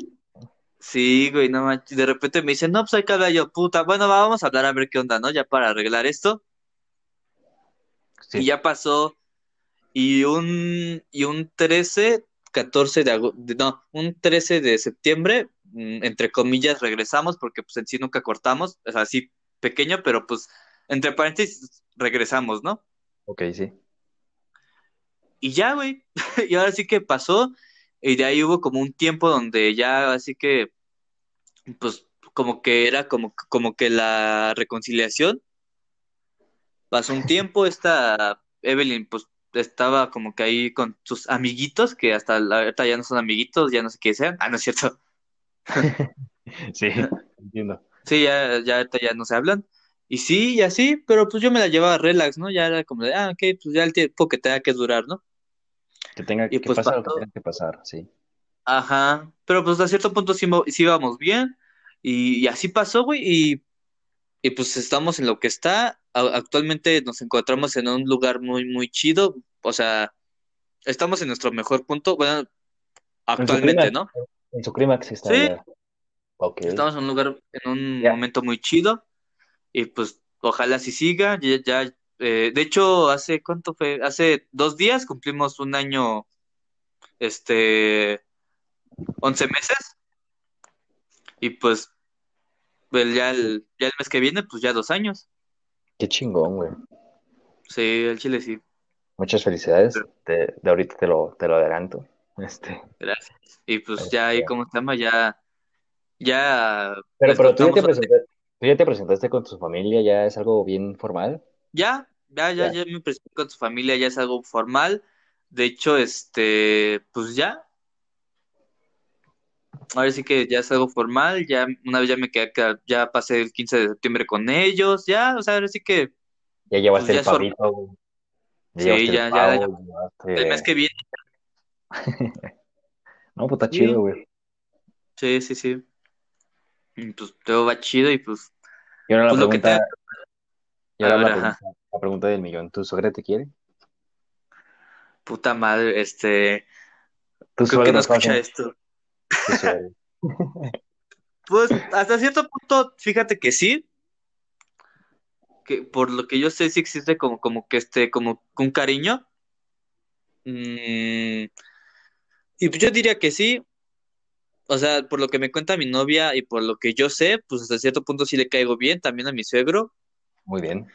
Sí, güey, no manches. De repente me dicen, no, pues hay que hablar yo, puta. Bueno, va, vamos a hablar a ver qué onda, ¿no? Ya para arreglar esto. Sí. Y ya pasó. Y un, y un 13, 14 de agosto, no, un 13 de septiembre, mm, entre comillas, regresamos, porque pues en sí nunca cortamos. O sea, así pequeño, pero pues, entre paréntesis, regresamos, ¿no? Ok, sí. Y ya, güey. (laughs) Y ahora sí que pasó. Y de ahí hubo como un tiempo donde ya, así que, pues, como que era como, como que la reconciliación. Pasó un tiempo, esta Evelyn, pues, estaba como que ahí con sus amiguitos, que hasta la ahorita ya no son amiguitos, ya no sé qué sean. Ah, no es cierto. (laughs) Sí, entiendo. Sí, ya, ya ahorita ya no se hablan. Y sí, y así, pero pues yo me la llevaba relax, ¿no? Ya era como de, ah, ok, pues ya el tiempo que tenga que durar, ¿no? Que tenga Y que pues pasar lo que pasó. tenga que pasar, sí. Ajá, pero pues a cierto punto sí, sí íbamos bien. Y, y así pasó, güey, y, y pues estamos en lo que está. Actualmente nos encontramos en un lugar muy, muy chido. O sea, estamos en nuestro mejor punto. Bueno, actualmente, ¿no? en su clímax está Sí, ya. Ok. estamos en un lugar, en un momento muy chido. Y pues ojalá así siga. Ya, ya, eh, de hecho, hace cuánto fue, hace dos días cumplimos un año, este, 11 meses. Y pues el- ya el, ya el mes que viene, pues ya dos años. Qué chingón, güey. Sí, el Chile sí. Muchas felicidades. De, de ahorita te lo, te lo adelanto. Este, Gracias. Y pues ya ahí, ¿cómo se llama? Ya, ya Pero, les pero tú ya te presentaste, tú ya te presentaste con tu familia, ya es algo bien formal. Ya, ya, ya, Ya. ya me presenté con su familia, ya es algo formal. De hecho, este, pues ya, ahora sí que ya es algo formal. Ya una vez ya me quedé, ya pasé el 15 de septiembre con ellos, ya, o sea, ahora sí que, Ya pues llevaste ya el pavito. Ya Sí, el ya, ya, el mes que viene. (laughs) No, pues está chido, Sí, güey. sí, sí, sí. Y pues todo va chido y pues, Y ahora la pues que pregunta, tenga. y ahora la pregunta, la pregunta del millón. ¿Tu suegra te quiere? Puta madre, este, ¿Tu creo que no escucha esto. (laughs) Pues hasta cierto punto, fíjate que sí, que por lo que yo sé sí existe como, como que este, como un cariño. Mm, y pues yo diría que sí, o sea, por lo que me cuenta mi novia y por lo que yo sé, pues hasta cierto punto sí le caigo bien, también a mi suegro, Muy bien.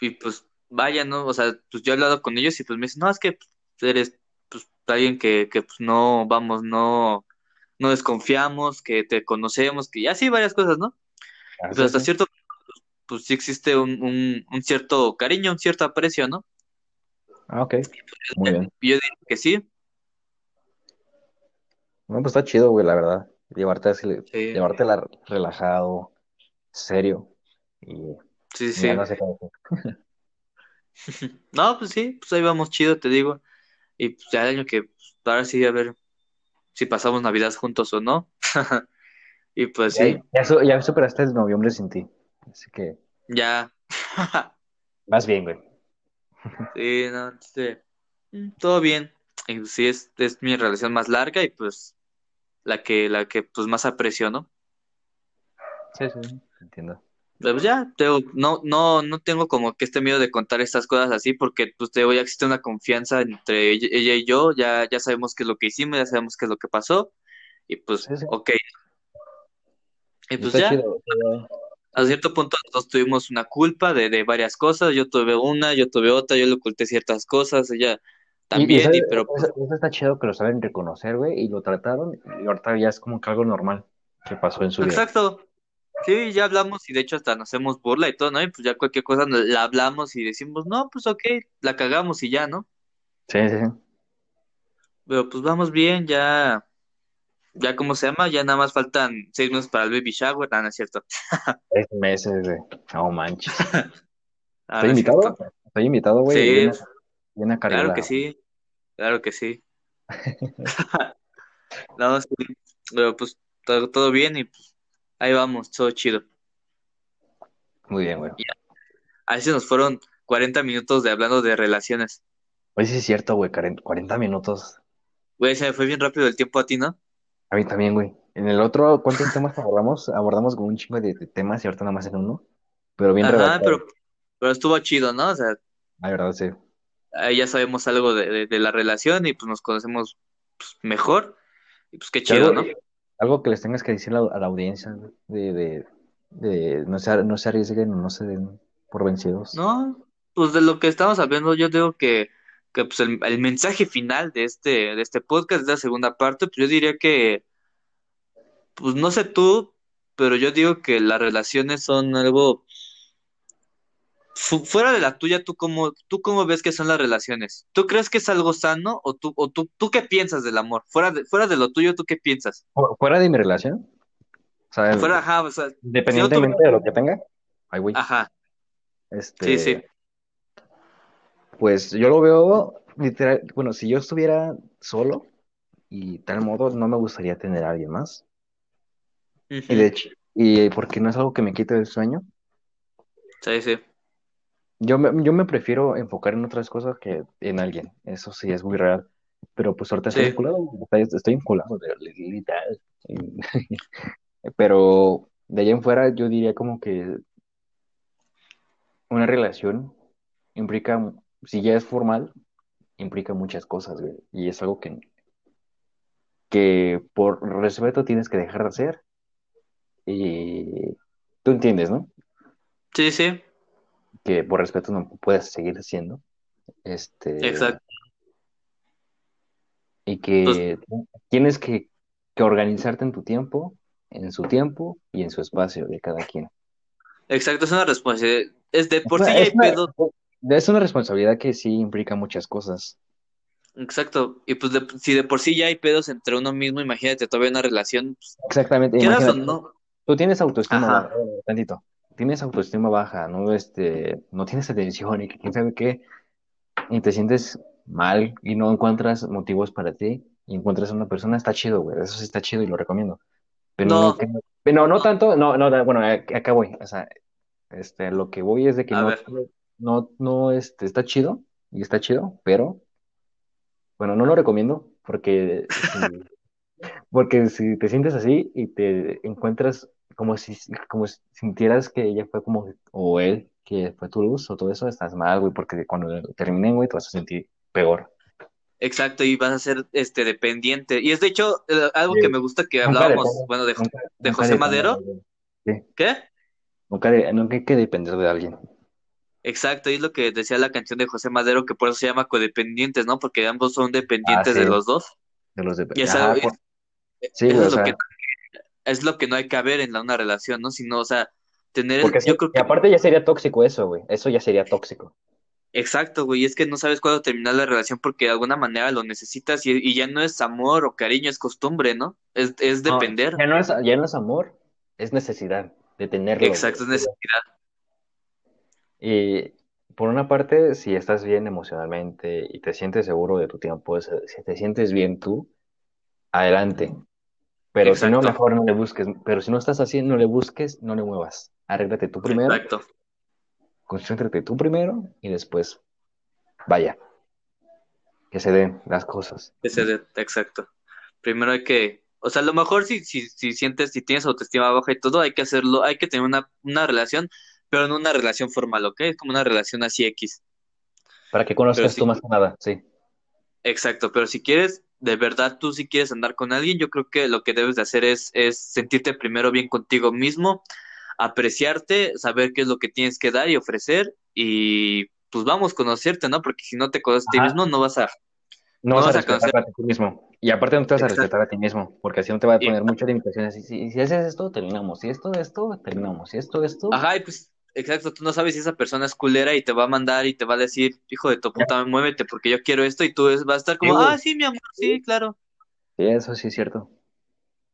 y pues vaya, ¿no? O sea, pues yo he hablado con ellos y pues me dicen, no, es que pues, eres pues alguien que, que pues no, vamos, no, no desconfiamos, que te conocemos, que ya sí, varias cosas, ¿no? Pues hasta sí. cierto punto, pues sí existe un, un, un cierto cariño, un cierto aprecio, ¿no? Ah, ok. Muy bien. Yo diría que sí, No, pues está chido, güey, la verdad. Llevarte así, sí, llevártela relajado, serio. Y sí, sí. sé. (laughs) (laughs) No, pues sí, pues ahí vamos chido, te digo. Y pues ya el año que, pues, ahora sí, a ver si pasamos Navidad juntos o no. (laughs) Y pues Ya, sí, ya, ya superaste el noviembre sin ti. Así que ya. (laughs) vas bien, güey. Sí, no, mm, todo bien. Y sí, es, es mi relación más larga y pues la que, la que pues más aprecio, ¿no? Sí, sí, entiendo. Pues ya, te digo, no, no, no tengo como que este miedo de contar estas cosas así, porque pues te ya existe una confianza entre ella, ella y yo, ya, ya sabemos qué es lo que hicimos, ya sabemos qué es lo que pasó, y pues, Sí, sí. ok. Y pues Está ya, chido. a cierto punto nosotros tuvimos una culpa de, de varias cosas, yo tuve una, yo tuve otra, yo le oculté ciertas cosas, ella Y, y también, ¿sabes? y pero pues, eso, eso está chido que lo saben reconocer, güey, y lo trataron, y ahorita ya es como que algo normal que pasó en su vida. exacto, sí, ya hablamos y de hecho hasta nos hacemos burla y todo, ¿no? Y pues ya cualquier cosa nos- la hablamos y decimos, no, pues ok, la cagamos y ya, ¿no? Sí, sí, sí. Pero pues vamos bien, ya, ya cómo se llama, ya nada más faltan seis meses para el baby shower, ah, no es cierto, (laughs) Tres meses, güey. No manches. (laughs) ah, ¿Estoy no es invitado? Estoy invitado, güey. Sí, Viene, viene claro que sí, claro que sí. (laughs) No, sí, pero pues todo, todo bien y pues ahí vamos, todo chido. Muy bien, güey. Ahí se nos fueron 40 minutos de hablando de relaciones. Oye, sí es cierto, güey. 40 minutos. Güey, se me fue bien rápido el tiempo a ti, ¿no? A mí también, güey. En el otro, ¿cuántos temas abordamos? Abordamos como un chingo de, de temas y ahorita nada más en uno. Pero bien Ajá, pero, pero estuvo chido, ¿no? O sea, La verdad, sí. ahí ya sabemos algo de, de, de la relación y pues nos conocemos pues, mejor. Y pues qué chido, ¿no? Algo que les tengas que decir a la, a la audiencia, de, de, de no se, no se arriesguen, no se den por vencidos. No, pues de lo que estamos hablando, yo digo que, que pues el, mensaje final de este, de este podcast, de la segunda parte, pues yo diría que, pues no sé tú, pero yo digo que las relaciones son algo fuera de la tuya, ¿tú cómo, tú cómo ves que son las relaciones? ¿Tú crees que es algo sano o tú, o tú, tú qué piensas del amor? Fuera de, fuera de lo tuyo, ¿tú qué piensas? Fu- Fuera de mi relación, o sea, Fuera, ajá, o sea, si no tuviera, independientemente de lo que tenga, ay, güey, ajá, sí, sí, este, pues yo lo veo literal, bueno, si yo estuviera solo y tal modo, no me gustaría tener a alguien más. Y de hecho, y porque no es algo que me quite del sueño, sí, sí, yo me, yo me prefiero enfocar en otras cosas que en alguien, eso sí es muy real. Pero pues ahorita estoy vinculado, estoy, vinculado, literal. (laughs) Pero de allá en fuera yo diría como que una relación implica, si ya es formal, implica muchas cosas, güey. Y es algo que, que por respeto tienes que dejar de hacer. Y tú entiendes, ¿no? sí, sí, Que por respeto no puedes seguir haciendo. Este, exacto. y Pues que tienes que, que organizarte en tu tiempo, en su tiempo y en su espacio de cada quien. Exacto, es una responsabilidad. Es de por sí una, es hay una, pedo. es una responsabilidad que sí implica muchas cosas. Exacto. Y pues de- si de por sí ya hay pedos entre uno mismo, imagínate todavía una relación, pues, Exactamente, no. tú tienes autoestima Ajá. eh, tantito, tienes autoestima baja, no, este, no tienes atención y que quién sabe qué, y te sientes mal y no encuentras motivos para ti y encuentras a una persona, está chido, güey, eso sí está chido y lo recomiendo. Pero no, No, pero no tanto, no, no, bueno, a- acá voy, o sea, este, lo que voy es de que no, no, no, este, está chido y está chido, pero, bueno, no lo recomiendo porque (laughs) Porque si te sientes así y te encuentras como si, como si sintieras que ella fue como, o él, que fue tu luz o todo eso, estás mal, güey, porque cuando terminen, güey, te vas a sentir peor. Exacto, y vas a ser este dependiente. Y es de hecho eh, algo Sí. que me gusta que hablábamos, bueno, de, nunca, de nunca José Madero. ¿Qué? nunca, nunca hay que depender de alguien. Exacto, y es lo que decía la canción de José Madero, que por eso se llama codependientes, ¿no? Porque ambos son Ah, dependientes sí, de los dos. de los de... Y Ajá, por- sí, o es lo que es lo que no hay que haber en la- una relación, ¿no? Sino, o sea, tener el, porque sí, yo creo y que aparte ya sería tóxico eso, güey, eso ya sería tóxico. Exacto, güey, es que no sabes cuándo terminar la relación porque de alguna manera lo necesitas y, y ya no es amor o cariño, es costumbre, ¿no? Es, es No, depender. ya no es, ya no es amor, es necesidad de tenerlo, güey. Exacto, es necesidad. Y por una parte, si estás bien emocionalmente y te sientes seguro de tu tiempo, si te sientes bien tú, adelante. Pero si no, mejor no le busques. Pero si no estás así, no le busques, no le muevas. Arréglate tú primero, exacto. concéntrate tú primero y después, vaya, que se den las cosas. Ese de- exacto. Primero hay que, o sea, a lo mejor si, si, si sientes, si tienes autoestima baja y todo, hay que hacerlo, hay que tener una, una relación, pero no una relación formal, ¿ok? Es como una relación así X. Para que conozcas si, tú más que nada, sí. exacto, pero si quieres, de verdad tú si quieres andar con alguien, yo creo que lo que debes de hacer es, es sentirte primero bien contigo mismo, apreciarte, saber qué es lo que tienes que dar y ofrecer y pues vamos a conocerte, ¿no? Porque si no te conoces a ti mismo, no vas a, No no vas a vas a conocer. a ti mismo. Y aparte no te vas a respetar a ti mismo, porque así no te va a Y- poner muchas limitaciones. Y si, si haces esto, terminamos. Si esto, esto, terminamos. Si esto, esto, Ajá, y pues, exacto, tú no sabes si esa persona es culera y te va a mandar y te va a decir, hijo de tu puta, muévete porque yo quiero esto y tú es- vas a estar como, ah, sí, mi amor, sí, claro. Sí, eso sí es cierto.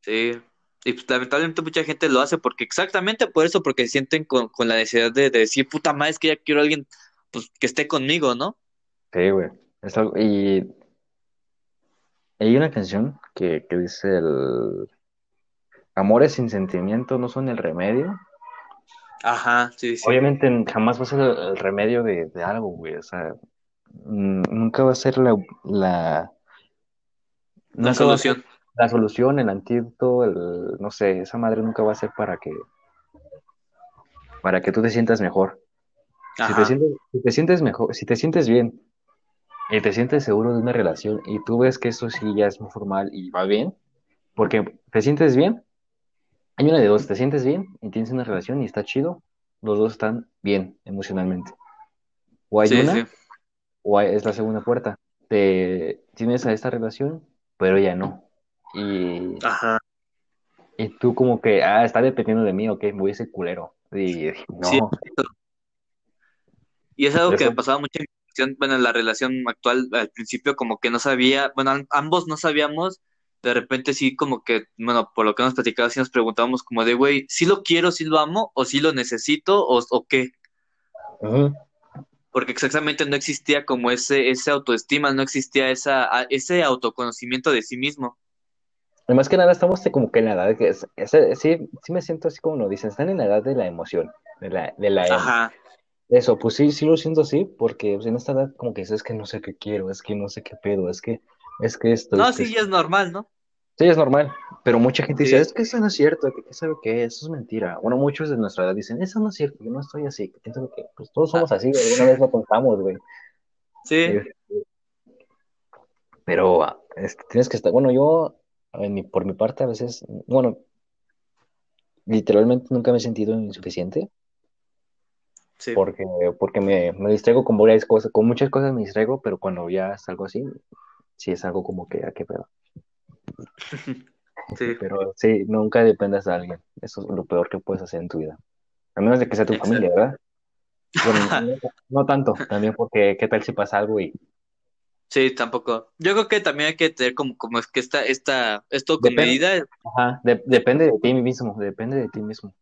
Sí. Y pues lamentablemente mucha gente lo hace porque exactamente por eso, porque se sienten con, con la necesidad de, de decir, puta madre, es que ya quiero a alguien pues, que esté conmigo, ¿no? Sí, güey. Es algo- y hay una canción que, que dice el amores sin sentimiento no son el remedio. Ajá, sí, sí. Obviamente jamás va a ser el, remedio de, de algo, güey. O sea, nunca va a ser la, la La nunca va a ser solución. la solución, el antídoto, el, no sé, esa madre nunca va a ser para que, para que tú te sientas mejor. Si te Ajá, sientes, si te sientes mejor, si te sientes bien y te sientes seguro de una relación y tú ves que eso sí ya es muy formal y va bien, porque te sientes bien, hay una de dos, te sientes bien y tienes una relación y está chido, los dos están bien emocionalmente. O hay sí, una, sí. o hay- es la segunda puerta. Te tienes a esta relación, pero ya no. Y, Ajá. y tú como que, ah, está dependiendo de mí, ok, voy a ser culero. Y Sí, no, Y es algo que me pasaba mucho en bueno, en la relación actual al principio como que no sabía, bueno, am- ambos no sabíamos, de repente sí como que, bueno, por lo que hemos platicado, sí nos preguntábamos como de, güey, ¿sí lo quiero, sí lo amo, o sí lo necesito, o, o qué? Porque exactamente no existía como ese, ese autoestima, no existía esa, ese autoconocimiento de sí mismo. Y más que nada estamos como que en la edad de que es, ese- sí, sí me siento así como lo dicen, están en la edad de la emoción, de la, de la emo. Ajá, Eso, pues sí, sí lo siento así, porque pues, en esta edad como que dices, es que no sé qué quiero, es que no sé qué pedo, es que, es que esto, no, es que sí, ya es normal, ¿no? Sí, es normal, pero mucha gente dice, es que eso no es cierto, que qué sabe qué, eso es mentira. Bueno, muchos de nuestra edad dicen, eso no es cierto, yo no estoy así, que quién sabe qué, pues todos ah, somos así, güey, alguna vez lo contamos, güey. sí, Eh, Pero este, tienes que estar, bueno, yo, en mi- por mi parte, a veces, bueno, literalmente nunca me he sentido insuficiente, sí. porque, porque me, me distraigo con varias cosas, con muchas cosas me distraigo, pero cuando ya es algo así, sí es algo como que, ¿a qué pedo? Sí, (laughs) Pero sí, nunca dependas de alguien, eso es lo peor que puedes hacer en tu vida, a menos de que sea tu familia. ¿verdad? Bueno, (laughs) no, tanto, también porque qué tal si pasa algo y Sí, tampoco. Yo creo que también hay que tener como, como es que esta, esta, esto con depende, medida, ajá, de- depende de ti mismo, depende de ti mismo.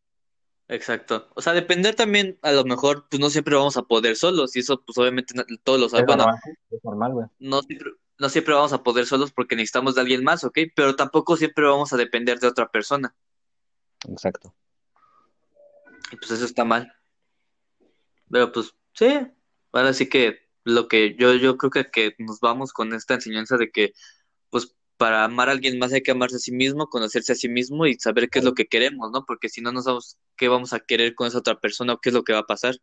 exacto. O sea, depender también, a lo mejor, pues no siempre vamos a poder solos, y eso, pues obviamente todos lo saben. Bueno, normal, es normal, güey. no siempre, no siempre vamos a poder solos porque necesitamos de alguien más, ¿ok? Pero tampoco siempre vamos a depender de otra persona. Exacto. Y pues eso está mal. Pero pues, sí. Ahora sí que lo que yo, yo creo que, que nos vamos con esta enseñanza de que, pues, para amar a alguien más hay que amarse a sí mismo, conocerse a sí mismo y saber qué es lo que queremos, ¿no? Porque si no, no sabemos qué vamos a querer con esa otra persona o qué es lo que va a pasar.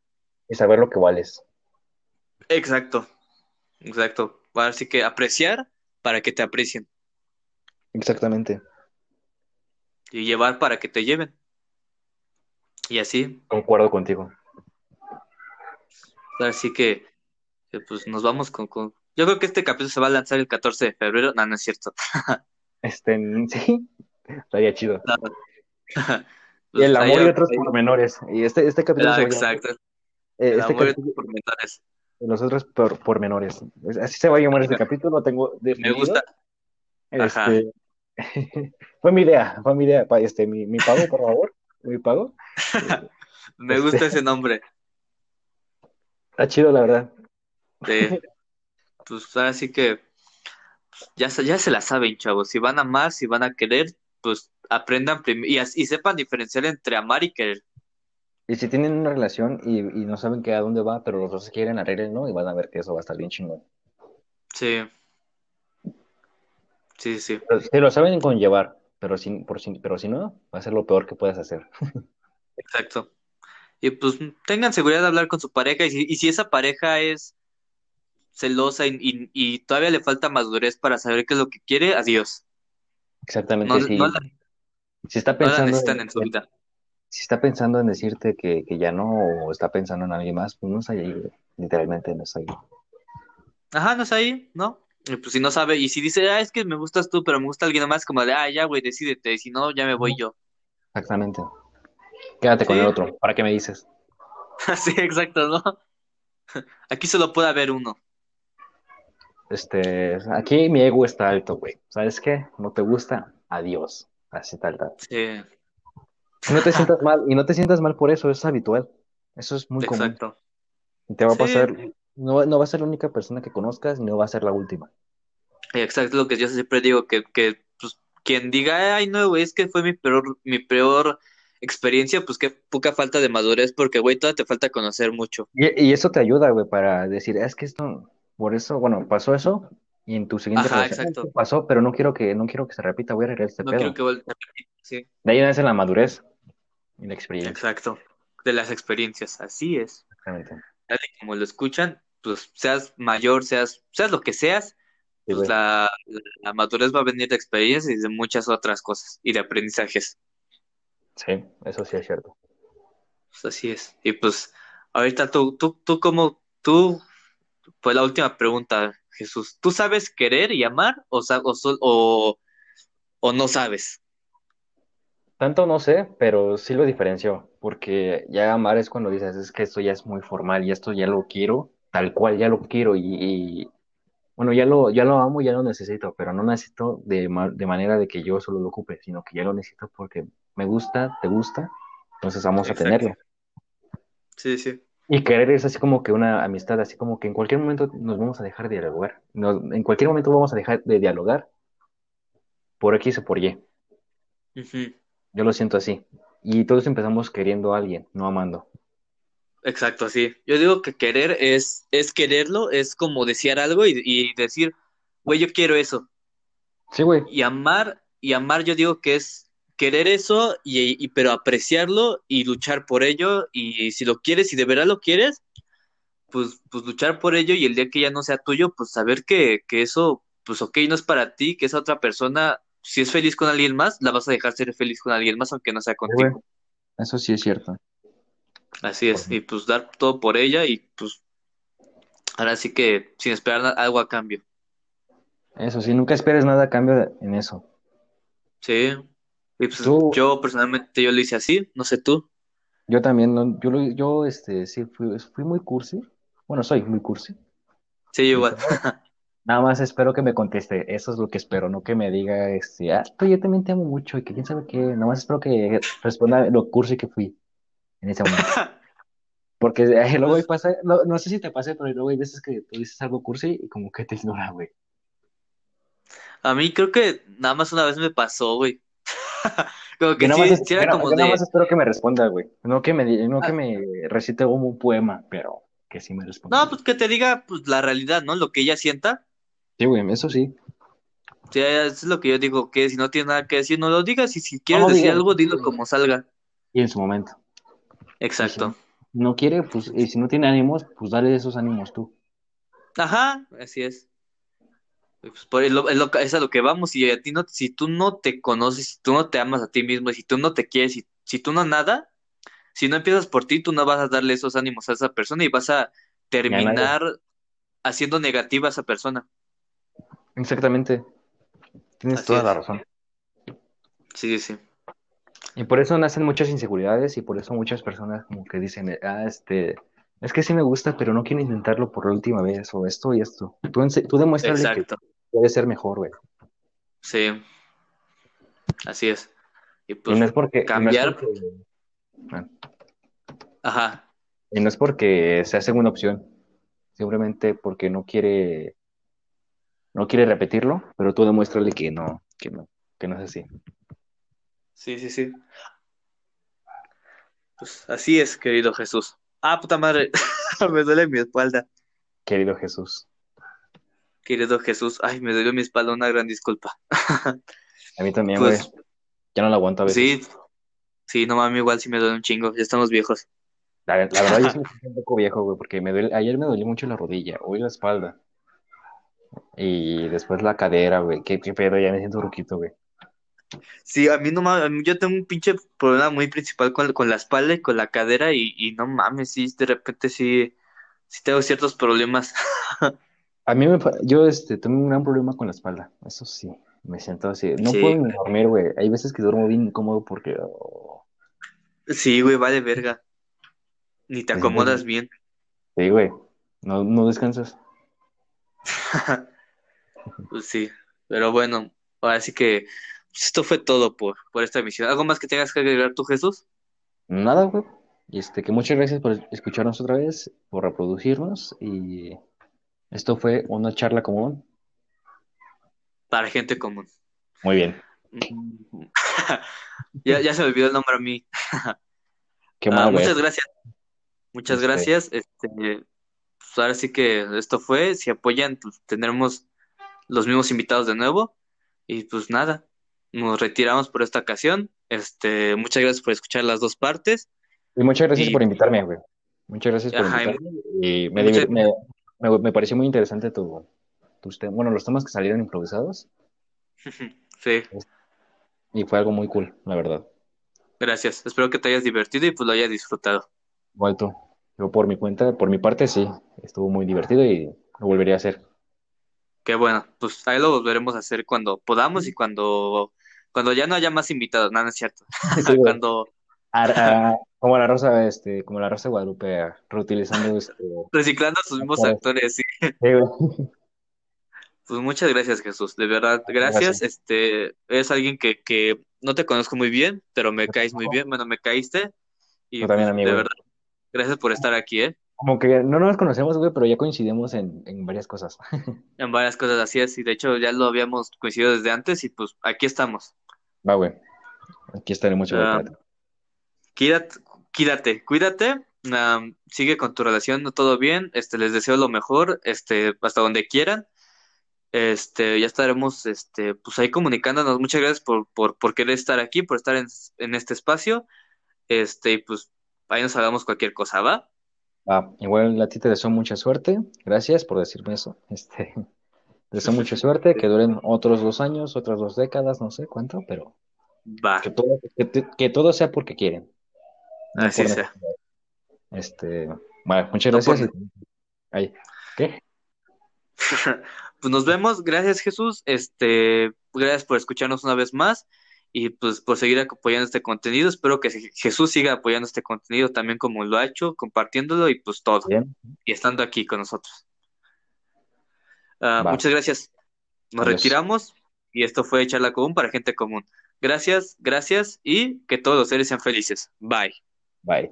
Y saber lo que vales. Exacto, exacto. Ahora sí que apreciar para que te aprecien Exactamente. y llevar para que te lleven. Y así, Concuerdo contigo. ahora sí que, pues nos vamos con, con... Yo creo que este capítulo se va a lanzar el 14 de febrero. No, no es cierto. (laughs) Este, sí, estaría chido. (laughs) No. Y el Pues amor y otros ahí- pormenores. Y este, este capítulo Ah, se va a exacto. eh, El este amor y capítulo, por los otros por, pormenores. Es- Así se va a llamar este capítulo, lo tengo Me definido. gusta. Ajá. Este, (laughs) fue mi idea, fue mi idea. Este, mi, mi pago, por favor, mi pago. (laughs) Me Este- gusta ese nombre. Está chido, la verdad. De, pues ahora sí que ya, se- ya se la saben, chavos. Si van a amar, si van a querer, pues aprendan y, y sepan diferenciar entre amar y querer. Y si tienen una relación y, y no saben qué a dónde va, pero los dos quieren arreglenlo y van a ver que eso va a estar bien chingón. Sí. Sí, sí. Pero Si lo saben conllevar, pero si, por si, pero si no, va a ser lo peor que puedes hacer. (laughs) Exacto. Y pues tengan seguridad de hablar con su pareja y si, y si esa pareja es celosa y, y- y todavía le falta madurez para saber qué es lo que quiere, adiós. Exactamente, No, si, no la, si está no la pensando necesitan en, en su vida. Si está pensando en decirte que, que ya no, o está pensando en alguien más, pues no está ahí. Literalmente no está ahí. Ajá, no es ahí, ¿no? Y pues si no sabe, y si dice, ah, es que me gustas tú, pero me gusta alguien más, como de, ah, ya, güey, decídete, y si no, ya me voy yo. Exactamente. Quédate con el otro. ¿Para qué me dices? (laughs) Sí, exacto, ¿no? (laughs) Aquí solo puede haber uno. Este, aquí mi ego está alto, güey. ¿Sabes qué? No te gusta, adiós. Así tal, tal. Sí, no te sientas mal, y no te sientas mal por eso, es habitual. Eso es muy común. exacto. Y te va a Sí. pasar, no, no va a ser la única persona que conozcas, ni no va a ser la última. Exacto lo que yo siempre digo, que, que pues, quien diga, ay, no, güey, es que fue mi peor, mi peor experiencia, pues qué poca falta de madurez, porque, güey, todavía te falta conocer mucho. Y, y eso te ayuda, güey, para decir, es que esto, por eso, bueno, pasó eso, y en tu siguiente Ajá, relación exacto. esto pasó, pero no quiero que, no quiero que se repita, voy a arreglar este No pedo. quiero que vuelva sí, De ahí nace la madurez y la experiencia. exacto, de las experiencias, así es. Exactamente. Como lo escuchan, pues seas mayor, seas, seas lo que seas, Sí, pues la, la madurez va a venir de experiencias y de muchas otras cosas, y de aprendizajes. Sí, eso sí es cierto. Pues así es. Y pues, ahorita tú, tú, tú como, tú, pues la última pregunta, Jesús, ¿tú sabes querer y amar o, o, o, no sabes? Tanto no sé, pero sí lo diferencio, porque ya amar es cuando dices, es que esto ya es muy formal y esto ya lo quiero, tal cual ya lo quiero y, y, bueno, ya lo, ya lo amo, ya lo necesito, pero no necesito de, de manera de que yo solo lo ocupe, sino que ya lo necesito porque me gusta, te gusta, entonces vamos a tenerlo. Sí, sí. Y querer es así como que una amistad, así como que en cualquier momento nos vamos a dejar de dialogar, nos- en cualquier momento vamos a dejar de dialogar por X o por Y. Yo lo siento así. Y todos empezamos queriendo a alguien, no amando. Exacto, sí. Yo digo que querer es, es quererlo, es como desear algo y, y decir, güey, yo quiero eso. Sí, güey. Y amar, y amar yo digo que es querer eso, y, y- pero apreciarlo y luchar por ello. Y si lo quieres, si de verdad lo quieres, pues, pues luchar por ello y el día que ya no sea tuyo, pues saber que, que eso, pues ok, no es para ti, que esa otra persona, si es feliz con alguien más, la vas a dejar ser feliz con alguien más, aunque no sea contigo. Eso sí es cierto. Así es, y pues dar todo por ella y pues ahora sí que sin esperar algo a cambio. Eso sí, nunca esperes nada a cambio en eso. Sí, y pues Tú, yo personalmente yo lo hice así, no sé tú. yo también, no- yo, lo- yo, este, sí, fui, fui muy cursi. Bueno, soy muy cursi. Sí, igual. Nada más espero que me conteste. Eso es lo que espero, no que me diga, este, ah, tú, yo también te amo mucho y que quién sabe qué. Nada más espero que responda lo cursi que fui en ese momento. (laughs) Porque eh, luego Pues pasa, no, no sé si te pase, pero luego hay veces que tú dices algo cursi y como que te ignora, güey. a mí creo que nada más una vez me pasó, güey. (laughs) Como que nada más, sí, yo era como nada más espero que me responda, güey. No que me, no que ah, me recite como un poema, pero que sí me responda. no, pues que te diga pues la realidad, ¿no? Lo que ella sienta. Sí, güey, eso sí. Sí, eso es lo que yo digo, que si no tiene nada que decir, no lo digas y si No quieres decir algo, dilo como salga. Y en su momento. Y si Exacto. no quiere, pues, y si no tiene ánimos, pues dale esos ánimos tú. Ajá, así es. Pues por- es, lo- es lo- es a lo que vamos, y a ti no, si tú no te conoces, si tú no te amas a ti mismo, si tú no te quieres, si, si tú no nada, si no empiezas por ti, tú no vas a darle esos ánimos a esa persona y vas a terminar haciendo negativa a esa persona. Exactamente. Tienes Así toda la razón. Sí, sí, sí. Y por eso nacen muchas inseguridades y por eso muchas personas como que dicen, ah, este, es que sí me gusta, pero no quiero intentarlo por la última vez o esto y esto. Tú, tú demuéstrale que. Puede ser mejor, güey. Sí, así es. Y Y pues no es porque, y no es cambiar, porque, ah, ajá, y no es porque sea segunda opción, simplemente porque no quiere, no quiere repetirlo, pero tú demuéstrale que no, que no, que no es así. sí, sí, sí. Pues así es, querido Jesús. Ah, puta madre, (laughs) me duele mi espalda. Querido Jesús. Querido Jesús, ay, me dolió mi espalda, una gran disculpa. A mí también, güey. Pues Ya no lo aguanto a veces. sí, sí, no mami, igual sí me duele un chingo, ya estamos viejos. La, la verdad, yo siento un poco viejo, güey, porque me duele, ayer me dolió mucho la rodilla, hoy la espalda. Y después la cadera, güey. Qué, qué pedo, ya me siento ruquito, güey. Sí, a mí no mames, yo tengo un pinche problema muy principal con, con la espalda y con la cadera y, y no mames, sí, de repente sí, sí tengo ciertos problemas. (laughs) A mí me, yo este, tengo un gran problema con la espalda, eso sí, me siento así. No Sí, puedo ni dormir, güey. Hay veces que duermo bien incómodo porque oh, sí, güey, vale verga, ni te acomodas bien. bien. Sí, güey. No, no descansas. (laughs) Pues sí, pero bueno, ahora sí que pues, esto fue todo por, por esta emisión. ¿Algo más que tengas que agregar tú, Jesús? Nada, güey. Y este, que muchas gracias por escucharnos otra vez, por reproducirnos. Y esto fue una charla común. Para gente común. Muy bien. Mm. (laughs) Ya, ya se me olvidó el nombre a mí. (laughs) Qué Ah, mal, muchas gracias, muchas Este, gracias. Este, pues ahora sí que esto fue. Si apoyan, pues tendremos los mismos invitados de nuevo. Y pues nada, nos retiramos por esta ocasión. Este, muchas gracias por escuchar las dos partes. y muchas gracias Y, por invitarme, güey. Muchas gracias por ajá, invitarme. Y y me, muchas, me, me, me pareció muy interesante tu, tus temas. Bueno, los temas que salieron improvisados. (laughs) sí, Y fue algo muy cool, la verdad. gracias. Espero que te hayas divertido y pues lo hayas disfrutado. Igual tú. Yo por mi cuenta, por mi parte, sí. Estuvo muy divertido y lo volvería a hacer. Qué bueno, pues ahí lo volveremos a hacer cuando podamos y cuando, cuando ya no haya más invitados. No, no es cierto. (laughs) Sí. Cuando, a- a- como la rosa, este, como la rosa de Guadalupe, a- reutilizando este. (laughs) Reciclando a sus mismos actores. actores, sí. Pues muchas gracias, Jesús. De verdad, gracias. Gracias. Este, es alguien que, que no te conozco muy bien, pero me caes muy bien. Bueno, me caíste. Y también, pues, amigo. de verdad, gracias por estar aquí, ¿eh? Como que no nos conocemos, güey, pero ya coincidimos en, en varias cosas. (laughs) En varias cosas así es. Y de hecho, ya lo habíamos coincidido desde antes. Y pues aquí estamos. Va, güey. Aquí estaré mucho, güey, Ah, para ti. Cuídate. Am, sigue con tu relación, todo bien. Este, les deseo lo mejor, este, hasta donde quieran. Este, ya estaremos, este, pues ahí comunicándonos. Muchas gracias por, por, por querer estar aquí, por estar en, en este espacio. Este, y pues ahí nos hagamos cualquier cosa, ¿va? Va, igual a ti te deseo mucha suerte. Gracias por decirme eso. Este, (laughs) te deseo mucha (laughs) suerte, que duren otros dos años, otras dos décadas, no sé cuánto, pero Va, que todo, que, que todo sea porque quieren. No así por sea. Este, bueno, muchas No gracias. y- Ay, ¿qué? (laughs) Pues nos vemos, gracias Jesús, este, gracias por escucharnos una vez más y pues por seguir apoyando este contenido. Espero que Jesús siga apoyando este contenido también como lo ha hecho, compartiéndolo y pues todo, Bien, y estando aquí con nosotros. Ah, muchas gracias. Nos Adiós. retiramos y esto fue Charla Común para Gente Común. Gracias, gracias y que todos los seres sean felices. Bye. Bye.